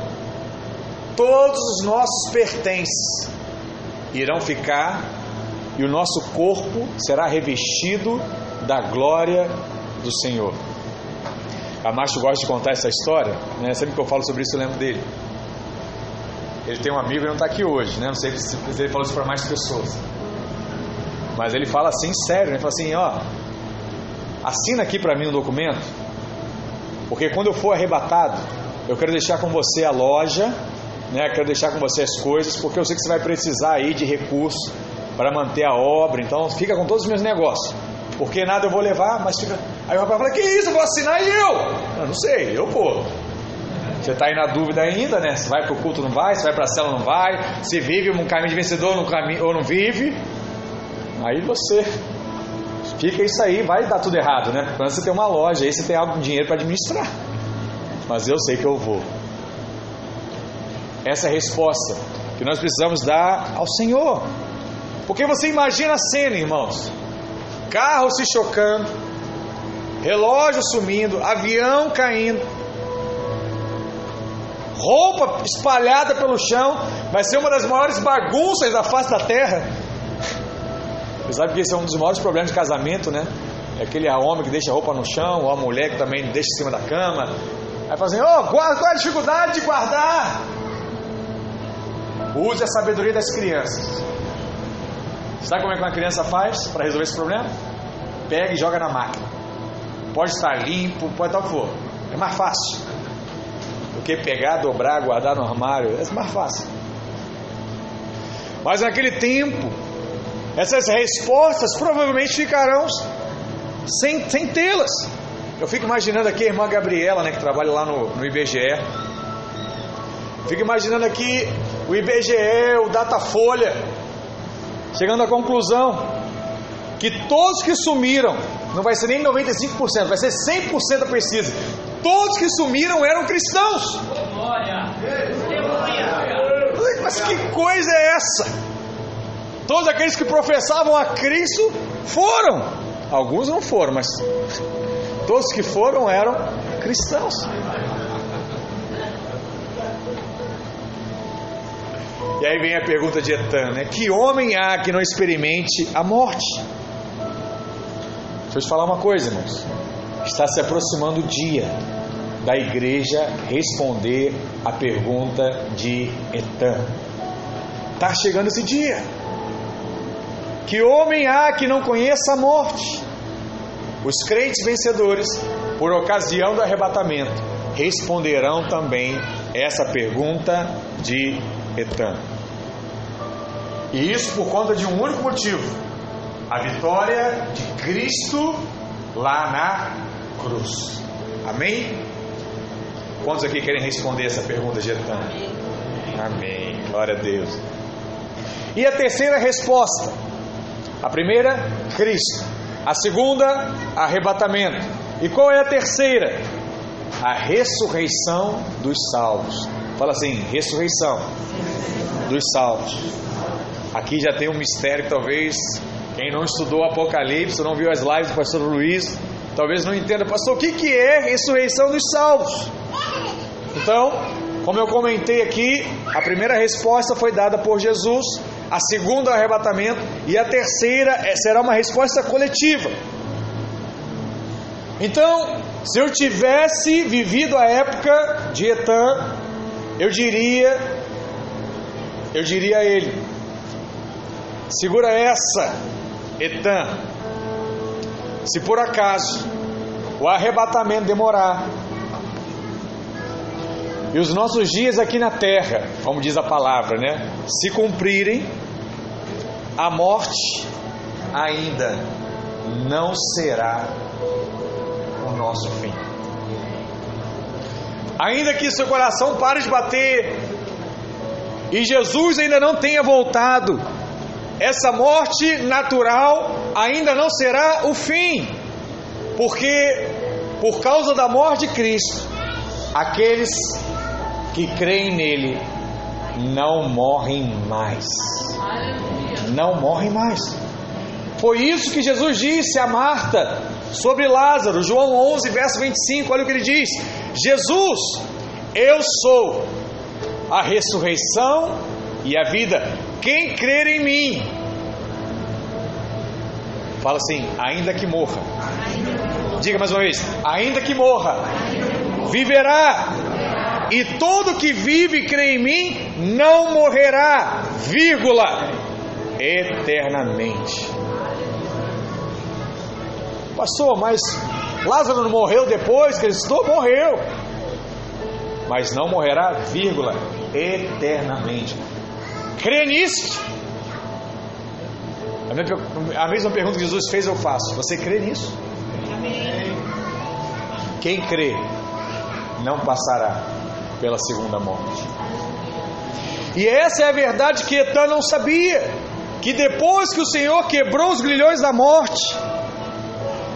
todos os nossos pertences irão ficar e o nosso corpo será revestido da glória do Senhor. A Macho gosta de contar essa história, né? sempre que eu falo sobre isso eu lembro dele. Ele tem um amigo e não está aqui hoje, né? não sei se ele falou isso para mais pessoas. Mas ele fala assim, sério, né? ele fala assim: ó, assina aqui para mim um documento Porque quando eu for arrebatado, eu quero deixar com você a loja, né? Quero deixar com você as coisas, porque eu sei que você vai precisar aí de recursos para manter a obra. Então fica com todos os meus negócios. Porque nada eu vou levar, mas fica. Aí o rapaz fala: Que isso? Eu vou assinar e eu? Eu não sei, eu vou. Você está aí na dúvida ainda, né? Se vai para o culto não vai, se vai para a cela não vai, se vive um caminho de vencedor ou não vive. Aí você fica isso aí, vai dar tudo errado, né? Quando você tem uma loja, aí você tem algum dinheiro para administrar. Mas eu sei que eu vou. Essa é resposta que nós precisamos dar ao Senhor. Porque você imagina a cena, irmãos: carro se chocando, relógio sumindo, avião caindo, roupa espalhada pelo chão, vai ser uma das maiores bagunças da face da terra. Você sabe que esse é um dos maiores problemas de casamento, né? É aquele homem que deixa a roupa no chão, ou a mulher que também deixa em cima da cama. Aí fala assim: oh, qual é a dificuldade de guardar? Use a sabedoria das crianças. Sabe como é que uma criança faz para resolver esse problema? Pega e joga na máquina. Pode estar limpo, pode estar o que for. É mais fácil do que pegar, dobrar, guardar no armário. É mais fácil. Mas naquele tempo, essas respostas provavelmente ficarão sem, sem tê-las. Eu fico imaginando aqui a irmã Gabriela, né, que trabalha lá no, no IBGE. Fico imaginando aqui o IBGE, o Datafolha, chegando à conclusão que todos que sumiram, não vai ser nem 95%, vai ser 100% preciso. Todos que sumiram eram cristãos. Mas que coisa é essa? Todos aqueles que professavam a Cristo foram. Alguns não foram, mas todos que foram eram cristãos. E aí vem a pergunta de Etan, né? Que homem há que não experimente a morte? Deixa eu te falar uma coisa, irmãos. Está se aproximando o dia da igreja responder a pergunta de Etan. Está chegando esse dia. Que homem há que não conheça a morte? Os crentes vencedores, por ocasião do arrebatamento, responderão também essa pergunta de Etan. E isso por conta de um único motivo: a vitória de Cristo lá na cruz. Amém? Quantos aqui querem responder essa pergunta de? Amém. Glória a Deus. E a terceira resposta: a primeira, Cristo. A segunda, arrebatamento. E qual é a terceira? A ressurreição dos salvos. Fala assim: ressurreição dos salvos. Aqui já tem um mistério que talvez quem não estudou o Apocalipse, não viu as lives do pastor Luiz, talvez não entenda, pastor, o que, que é ressurreição dos salvos? Então, como eu comentei aqui, a primeira resposta foi dada por Jesus, a segunda o arrebatamento e a terceira é, será uma resposta coletiva. Então, se eu tivesse vivido a época de Etan, eu diria, eu diria a ele: segura essa, Etan. Se por acaso o arrebatamento demorar e os nossos dias aqui na terra, como diz a palavra, né, se cumprirem, a morte ainda não será o nosso fim. Ainda que seu coração pare de bater e Jesus ainda não tenha voltado, essa morte natural ainda não será o fim, porque por causa da morte de Cristo, aqueles que creem nele não morrem mais. Não morrem mais. Foi isso que Jesus disse a Marta sobre Lázaro, João 11, verso 25. Olha o que ele diz: Jesus, eu sou a ressurreição e a vida. Quem crer em mim, fala assim, ainda que morra. Diga mais uma vez: ainda que morra, viverá. E todo que vive e crê em mim não morrerá, vírgula, eternamente. Pastor, mas Lázaro não morreu depois que ele ressuscitou? Morreu. Mas não morrerá, vírgula, eternamente. Crê nisso? A mesma pergunta que Jesus fez, eu faço. Você crê nisso? Amém. Quem crê não passará pela segunda morte. E essa é a verdade que Etan não sabia. Que depois que o Senhor quebrou os grilhões da morte,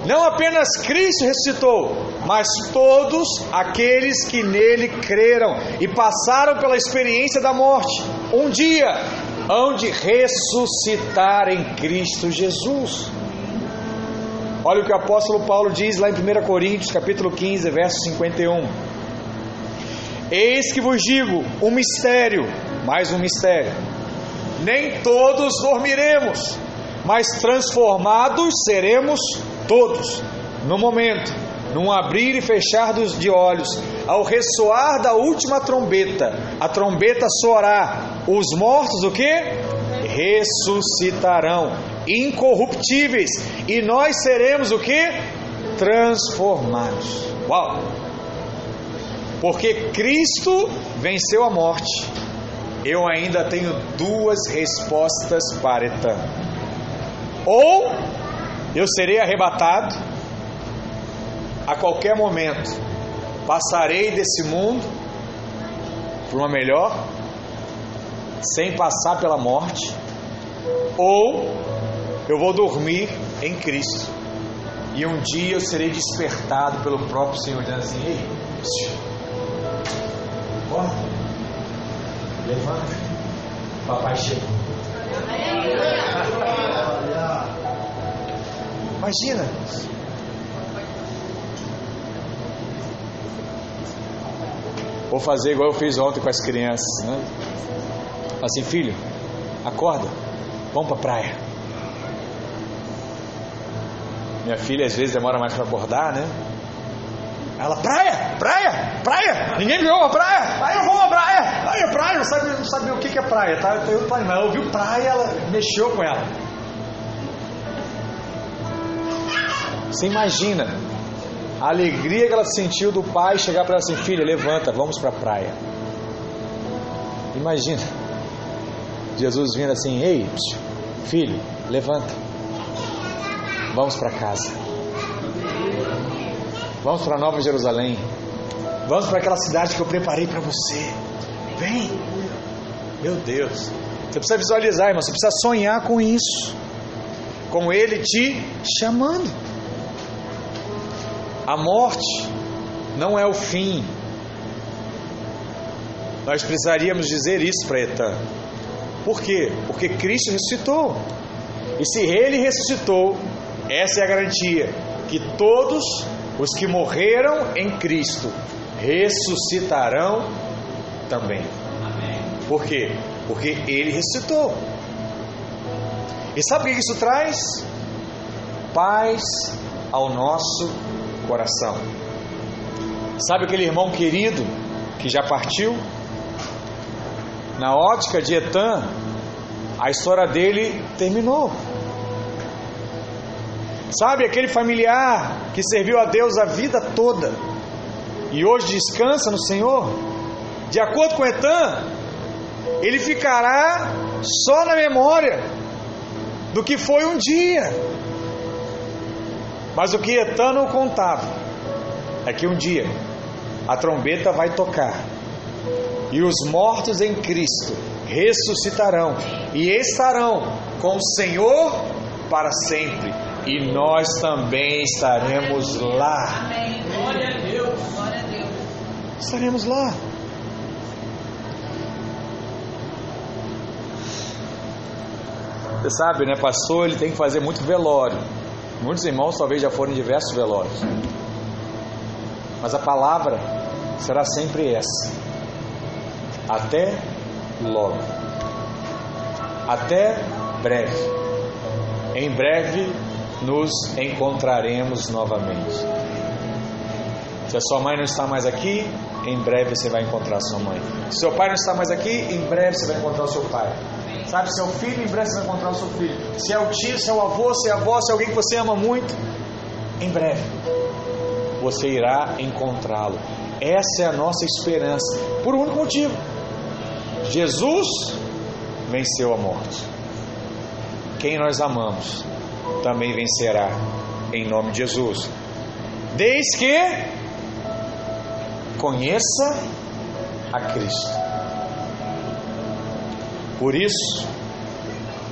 não apenas Cristo ressuscitou, mas todos aqueles que nele creram e passaram pela experiência da morte, um dia hão de ressuscitar em Cristo Jesus. Olha o que o apóstolo Paulo diz lá em 1 Coríntios, capítulo 15, verso 51. Eis que vos digo um mistério, mais um mistério. Nem todos dormiremos, mas transformados seremos todos, no momento, num abrir e fechar dos de olhos, ao ressoar da última trombeta, a trombeta soará, os mortos o que? Ressuscitarão, incorruptíveis, e nós seremos o que? Transformados. Uau! Porque Cristo venceu a morte. Eu ainda tenho duas respostas para Etan. Ou eu serei arrebatado a qualquer momento. Passarei desse mundo para uma melhor, sem passar pela morte, ou eu vou dormir em Cristo. E um dia eu serei despertado pelo próprio Senhor, dizendo assim: Ei, acorda, levanta, papai chegou. Imagina. Vou fazer igual eu fiz ontem com as crianças, né? Assim, filho, acorda, vamos para a praia. Minha filha às vezes demora mais para acordar, né? Ela, praia, praia, praia, ninguém viu a praia, aí eu vou à praia, praia, praia, não sabe, não sabe o que é praia, tá? Eu, eu, ela ouviu praia, ela mexeu com ela. Você imagina a alegria que ela sentiu do pai chegar para ela assim: filha, levanta, vamos para a praia. Imagina. Jesus vindo assim: ei, filho, levanta, vamos para casa, vamos para Nova Jerusalém, vamos para aquela cidade que eu preparei para você. Vem, meu Deus, você precisa visualizar, irmão, você precisa sonhar com isso, com Ele te chamando. A morte não é o fim. Nós precisaríamos dizer isso para. Por quê? Porque Cristo ressuscitou. E se ele ressuscitou, essa é a garantia que todos os que morreram em Cristo ressuscitarão também. Por quê? Porque ele ressuscitou. E sabe o que isso traz? Paz ao nosso coração. Sabe aquele irmão querido que já partiu? Na ótica de Etan, a história dele terminou. Sabe aquele familiar que serviu a Deus a vida toda e hoje descansa no Senhor? De acordo com Etan, ele ficará só na memória do que foi um dia. Mas o que Etano contava é que um dia a trombeta vai tocar e os mortos em Cristo ressuscitarão e estarão com o Senhor para sempre. E nós também estaremos lá. Amém. Glória a Deus. Estaremos lá. Você sabe, né, pastor, ele tem que fazer muito velório. Muitos irmãos talvez já foram em diversos velórios. Mas a palavra será sempre essa. Até logo. Até breve. Em breve nos encontraremos novamente. Se a sua mãe não está mais aqui, em breve você vai encontrar sua mãe. Se seu pai não está mais aqui, em breve você vai encontrar o seu pai. Sabe, se é o filho, em breve você vai encontrar o seu filho. Se é o tio, se é o avô, se é a avó, se é alguém que você ama muito, em breve. você irá encontrá-lo. Essa é a nossa esperança, por um único motivo: Jesus venceu a morte. Quem nós amamos também vencerá, em nome de Jesus. Desde que conheça a Cristo. Por isso,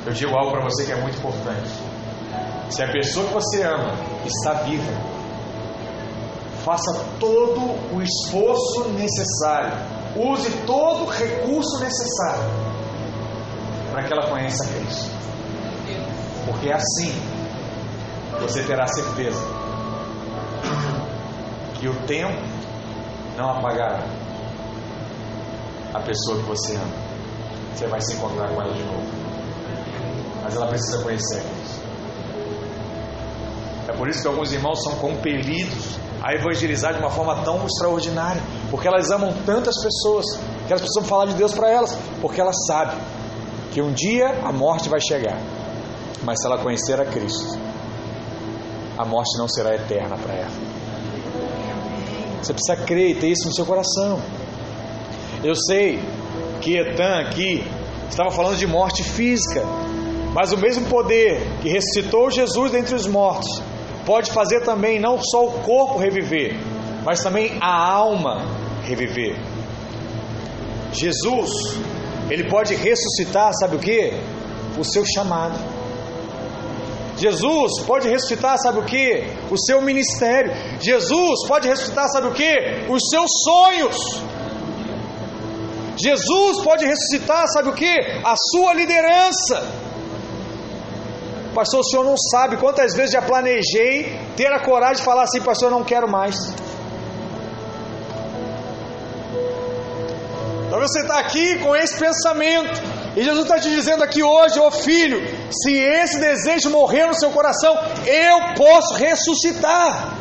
eu digo algo para você que é muito importante. Se a pessoa que você ama está viva, faça todo o esforço necessário, use todo o recurso necessário para que ela conheça Cristo. Porque assim você terá certeza que o tempo não apagará a pessoa que você ama. Você vai se encontrar com ela de novo. Mas ela precisa conhecer. É por isso que alguns irmãos são compelidos a evangelizar de uma forma tão extraordinária, porque elas amam tantas pessoas, que elas precisam falar de Deus para elas, porque elas sabem que um dia a morte vai chegar, mas se ela conhecer a Cristo, a morte não será eterna para ela. Você precisa crer e ter isso no seu coração. Eu sei que Etan aqui estava falando de morte física, mas o mesmo poder que ressuscitou Jesus dentre os mortos pode fazer também não só o corpo reviver, mas também a alma reviver. Jesus, ele pode ressuscitar, sabe o que? O seu chamado. Jesus pode ressuscitar, sabe o que? O seu ministério. Jesus pode ressuscitar, sabe o que? Os seus sonhos. Jesus pode ressuscitar, sabe o que? A sua liderança. Pastor, o senhor não sabe quantas vezes já planejei ter a coragem de falar assim, pastor, eu não quero mais. Talvez você está aqui com esse pensamento, e Jesus está te dizendo aqui hoje, ô oh filho, se esse desejo morrer no seu coração, eu posso ressuscitar,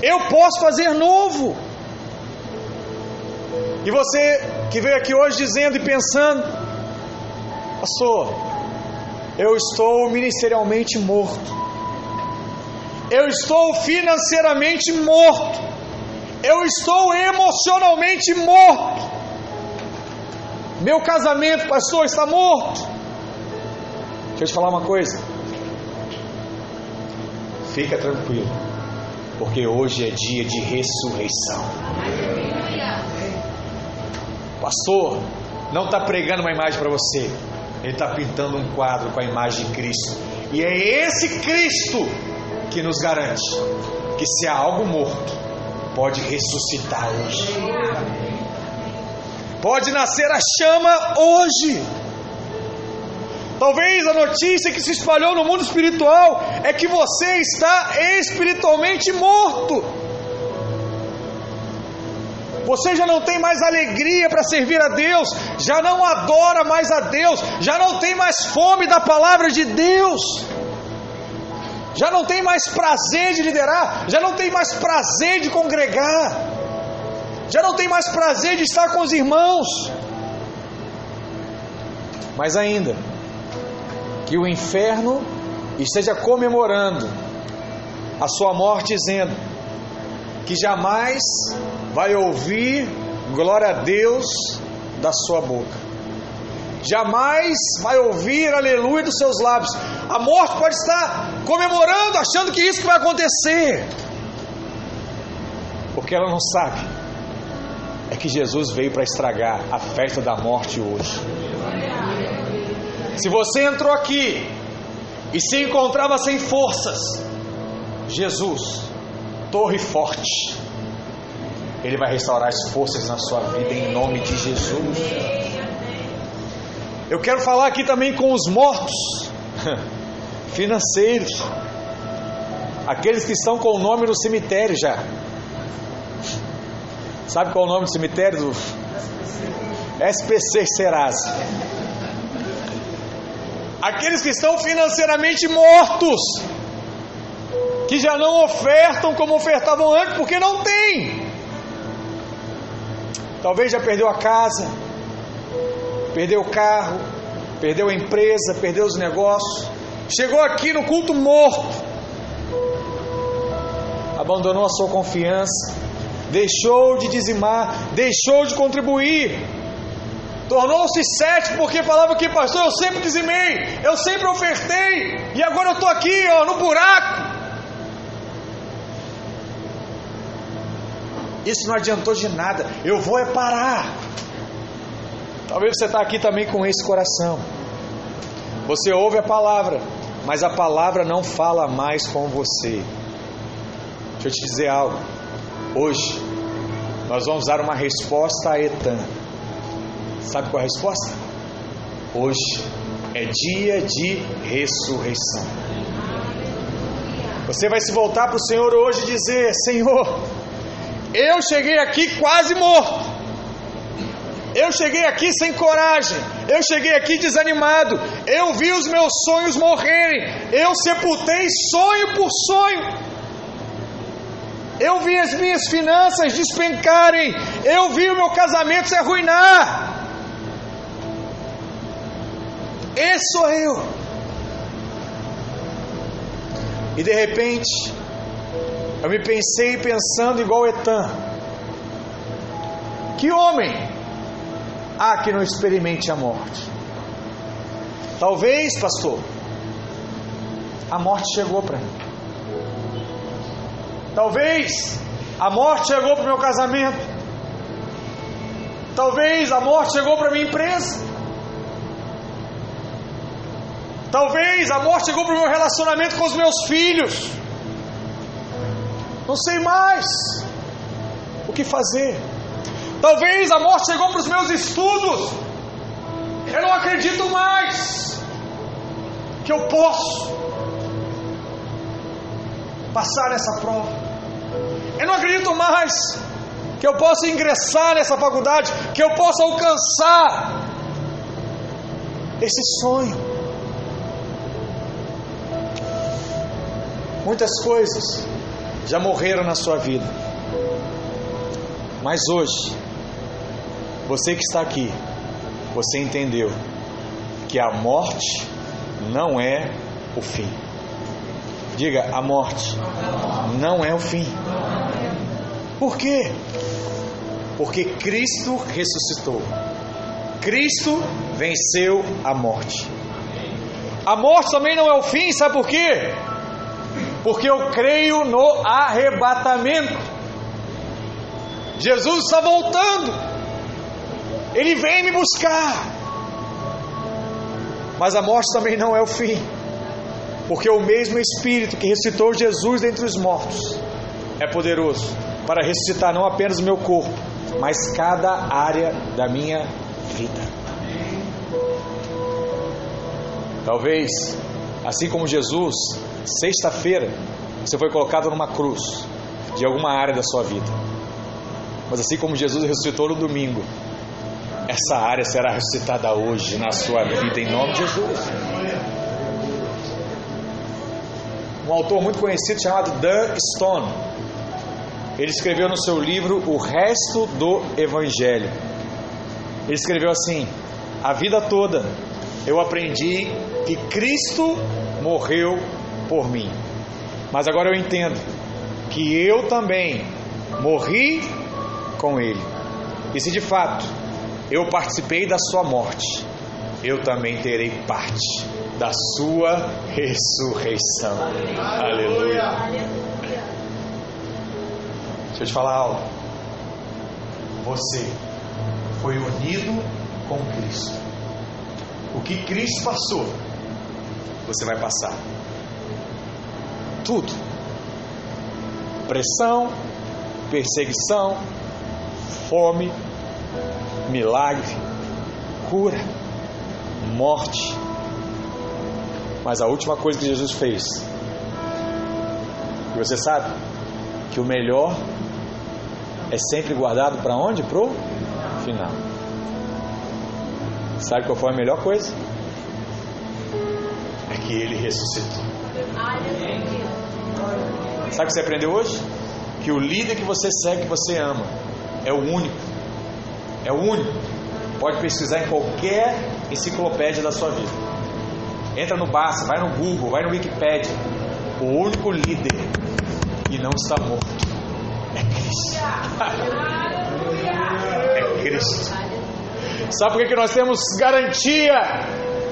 eu posso fazer novo. E você que veio aqui hoje dizendo e pensando, pastor, eu estou ministerialmente morto, eu estou financeiramente morto, eu estou emocionalmente morto, meu casamento, pastor, está morto. Deixa eu te falar uma coisa, fica tranquilo, porque hoje é dia de ressurreição. Pastor, não está pregando uma imagem para você, ele está pintando um quadro com a imagem de Cristo. E é esse Cristo que nos garante que se há algo morto, pode ressuscitar hoje. Pode nascer a chama hoje. Talvez a notícia que se espalhou no mundo espiritual é que você está espiritualmente morto. Você já não tem mais alegria para servir a Deus, já não adora mais a Deus, já não tem mais fome da palavra de Deus, já não tem mais prazer de liderar, já não tem mais prazer de congregar, já não tem mais prazer de estar com os irmãos. Mas ainda, que o inferno esteja comemorando a sua morte, dizendo que jamais vai ouvir glória a Deus da sua boca. Jamais vai ouvir aleluia dos seus lábios. A morte pode estar comemorando, achando que isso vai acontecer. Porque ela não sabe. É que Jesus veio para estragar a festa da morte hoje. Se você entrou aqui e se encontrava sem forças, Jesus, torre forte, ele vai restaurar as forças na sua vida em nome de Jesus. Eu quero falar aqui também com os mortos (laughs) financeiros, aqueles que estão com o nome no cemitério já. Sabe qual é o nome do cemitério? Do SPC Serasa. Aqueles que estão financeiramente mortos, que já não ofertam como ofertavam antes, porque não tem. Talvez já perdeu a casa, perdeu o carro, perdeu a empresa, perdeu os negócios. Chegou aqui no culto morto. abandonou a sua confiança, deixou de dizimar, deixou de contribuir, tornou-se cético porque falava que, pastor, eu sempre dizimei, eu sempre ofertei, e agora eu estou aqui, ó, no buraco. Isso não adiantou de nada, eu vou é parar. Talvez você está aqui também com esse coração. Você ouve a palavra, mas a palavra não fala mais com você. Deixa eu te dizer algo. Hoje, nós vamos dar uma resposta a Etan. Sabe qual é a resposta? Hoje é dia de ressurreição. Você vai se voltar para o Senhor hoje e dizer: Senhor, eu cheguei aqui quase morto. Eu cheguei aqui sem coragem. Eu cheguei aqui desanimado. Eu vi os meus sonhos morrerem. Eu sepultei sonho por sonho. Eu vi as minhas finanças despencarem. Eu vi o meu casamento se arruinar. Esse sou eu. E de repente, eu me pensei pensando igual Etan. Que homem há que não experimente a morte? Talvez, pastor, a morte chegou para mim. Talvez a morte chegou para o meu casamento. Talvez a morte chegou para a minha empresa. Talvez a morte chegou para o meu relacionamento com os meus filhos. Não sei mais o que fazer. Talvez a morte chegou para os meus estudos. Eu não acredito mais que eu posso passar nessa prova. Eu não acredito mais que eu possa ingressar nessa faculdade, que eu possa alcançar esse sonho. Muitas coisas já morreram na sua vida. Mas hoje, você que está aqui, você entendeu que a morte não é o fim. Diga, a morte não é o fim. Por quê? Porque Cristo ressuscitou. Cristo venceu a morte. A morte também não é o fim, sabe por quê? Porque eu creio no arrebatamento. Jesus está voltando, Ele vem me buscar. Mas a morte também não é o fim, porque o mesmo Espírito que ressuscitou Jesus dentre os mortos é poderoso para ressuscitar não apenas o meu corpo, mas cada área da minha vida. Talvez, assim como Jesus Sexta-feira, você foi colocado numa cruz de alguma área da sua vida. Mas assim como Jesus ressuscitou no domingo, essa área será ressuscitada hoje na sua vida, em nome de Jesus. Um autor muito conhecido chamado Dan Stone, ele escreveu no seu livro O Resto do Evangelho. Ele escreveu assim: A vida toda eu aprendi que Cristo morreu por mim. Mas agora eu entendo que eu também morri com Ele. E se de fato eu participei da Sua morte, eu também terei parte da Sua ressurreição. Aleluia. Aleluia. Deixa eu te falar algo. Você foi unido com Cristo. O que Cristo passou, você vai passar tudo: pressão, perseguição, fome, milagre, cura, morte. Mas a última coisa que Jesus fez, você sabe que o melhor é sempre guardado para onde? Pro final. Sabe qual foi a melhor coisa? É que ele ressuscitou. Sabe o que você aprendeu hoje? Que o líder que você segue, que você ama, é o único. É o único. Pode pesquisar em qualquer enciclopédia da sua vida. Entra no Barça, vai no Google, vai no Wikipedia. O único líder e não está morto. É Cristo. (laughs) É Cristo. Sabe por que que nós temos garantia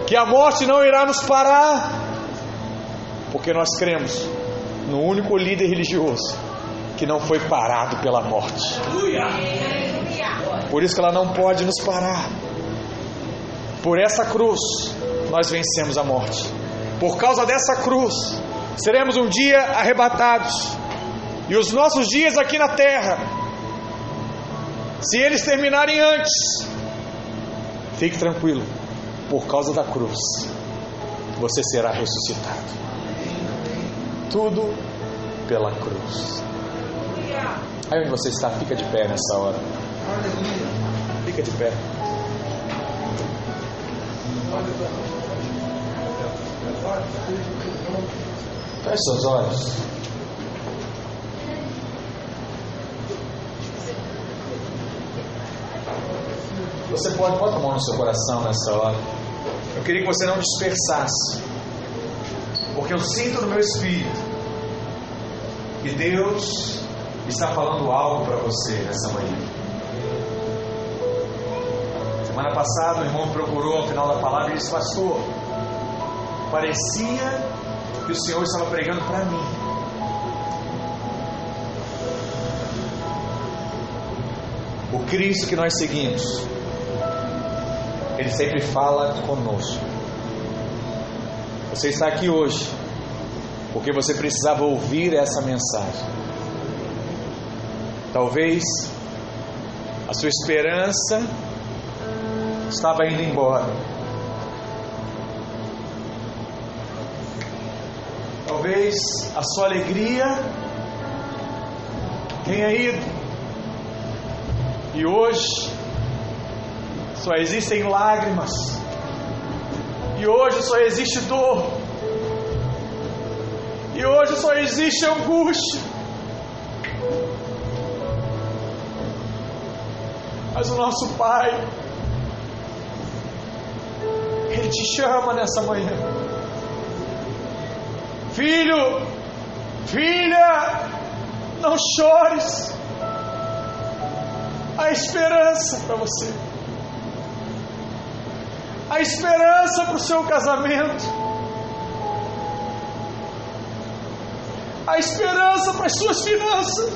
que a morte não irá nos parar? Porque nós cremos no único líder religioso que não foi parado pela morte. Por isso que ela não pode nos parar. Por essa cruz nós vencemos a morte. Por causa dessa cruz seremos um dia arrebatados. E os nossos dias aqui na terra, se eles terminarem antes, fique tranquilo, por causa da cruz, você será ressuscitado. Tudo pela cruz. Aí onde você está, fica de pé nessa hora. Fica de pé. Feche seus olhos. Você pode, bota a mão no seu coração nessa hora. Eu queria que você não dispersasse. Porque eu sinto no meu espírito que Deus está falando algo para você nessa manhã. Semana passada o irmão procurou ao final da palavra e disse, pastor, parecia que o Senhor estava pregando para mim. O Cristo que nós seguimos, Ele sempre fala conosco. Você está aqui hoje porque você precisava ouvir essa mensagem. Talvez a sua esperança estava indo embora. Talvez a sua alegria tenha ido. E hoje só existem lágrimas. E hoje só existe dor. E hoje só existe angústia. Mas o nosso Pai, Ele te chama nessa manhã. Filho, filha, não chores. Há esperança para você. Há esperança para o seu casamento. Há esperança para as suas finanças.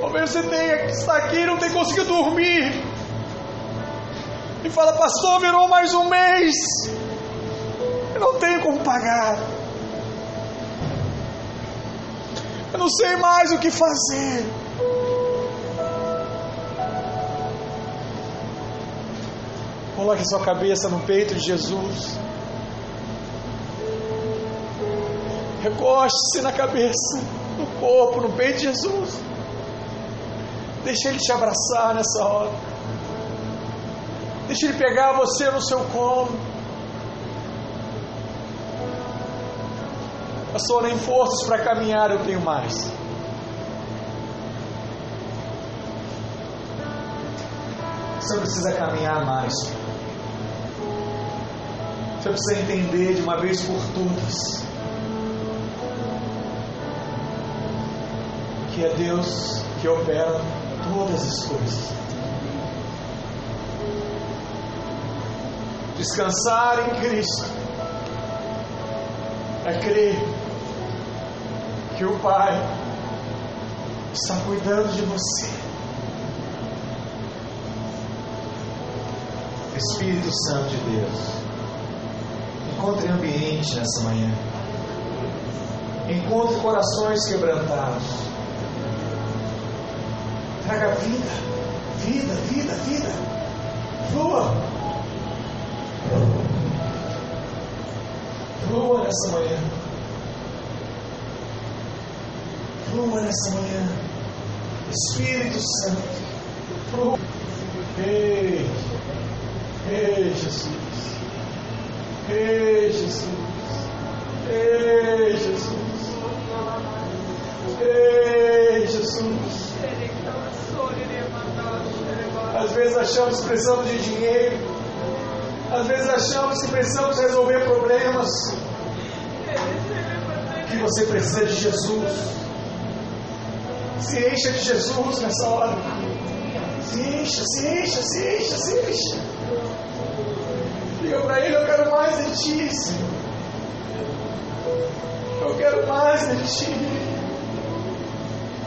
Talvez você tenha que estar aqui e não tenha conseguido dormir. E fala, pastor, virou mais um mês. Eu não tenho como pagar. Eu não sei mais o que fazer. Coloque sua cabeça no peito de Jesus. Recoste-se na cabeça, no corpo, no peito de Jesus. Deixa Ele te abraçar nessa hora. Deixa Ele pegar você no seu colo. Pastor, nem forças para caminhar eu tenho mais. Você precisa caminhar mais. Você precisa entender de uma vez por todas que é Deus que opera todas as coisas. Descansar em Cristo é crer que o Pai está cuidando de você. Espírito Santo de Deus, encontre ambiente nessa manhã. Encontre corações quebrantados. Traga vida, vida, vida, vida. Flua. Flua nessa manhã. Flua nessa manhã. Espírito Santo. Flua. Ei, ei, Jesus. Ei, Jesus. Ei, Jesus. Ei, Jesus. Às vezes achamos que precisamos de dinheiro. Às vezes achamos que precisamos resolver problemas. que você precisa de Jesus. Se encha de Jesus nessa hora. Se encha, se encha, se encha, se encha. Diga para Ele: Eu quero mais de Ti. Eu quero mais de Ti.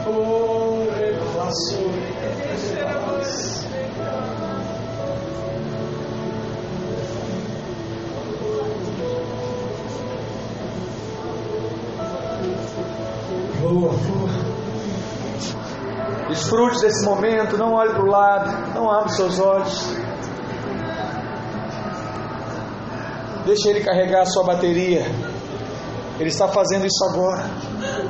Oh, revelação. Desfrute desse momento, não olhe para o lado, não abra seus olhos. Deixe ele carregar a sua bateria. Ele está fazendo isso agora.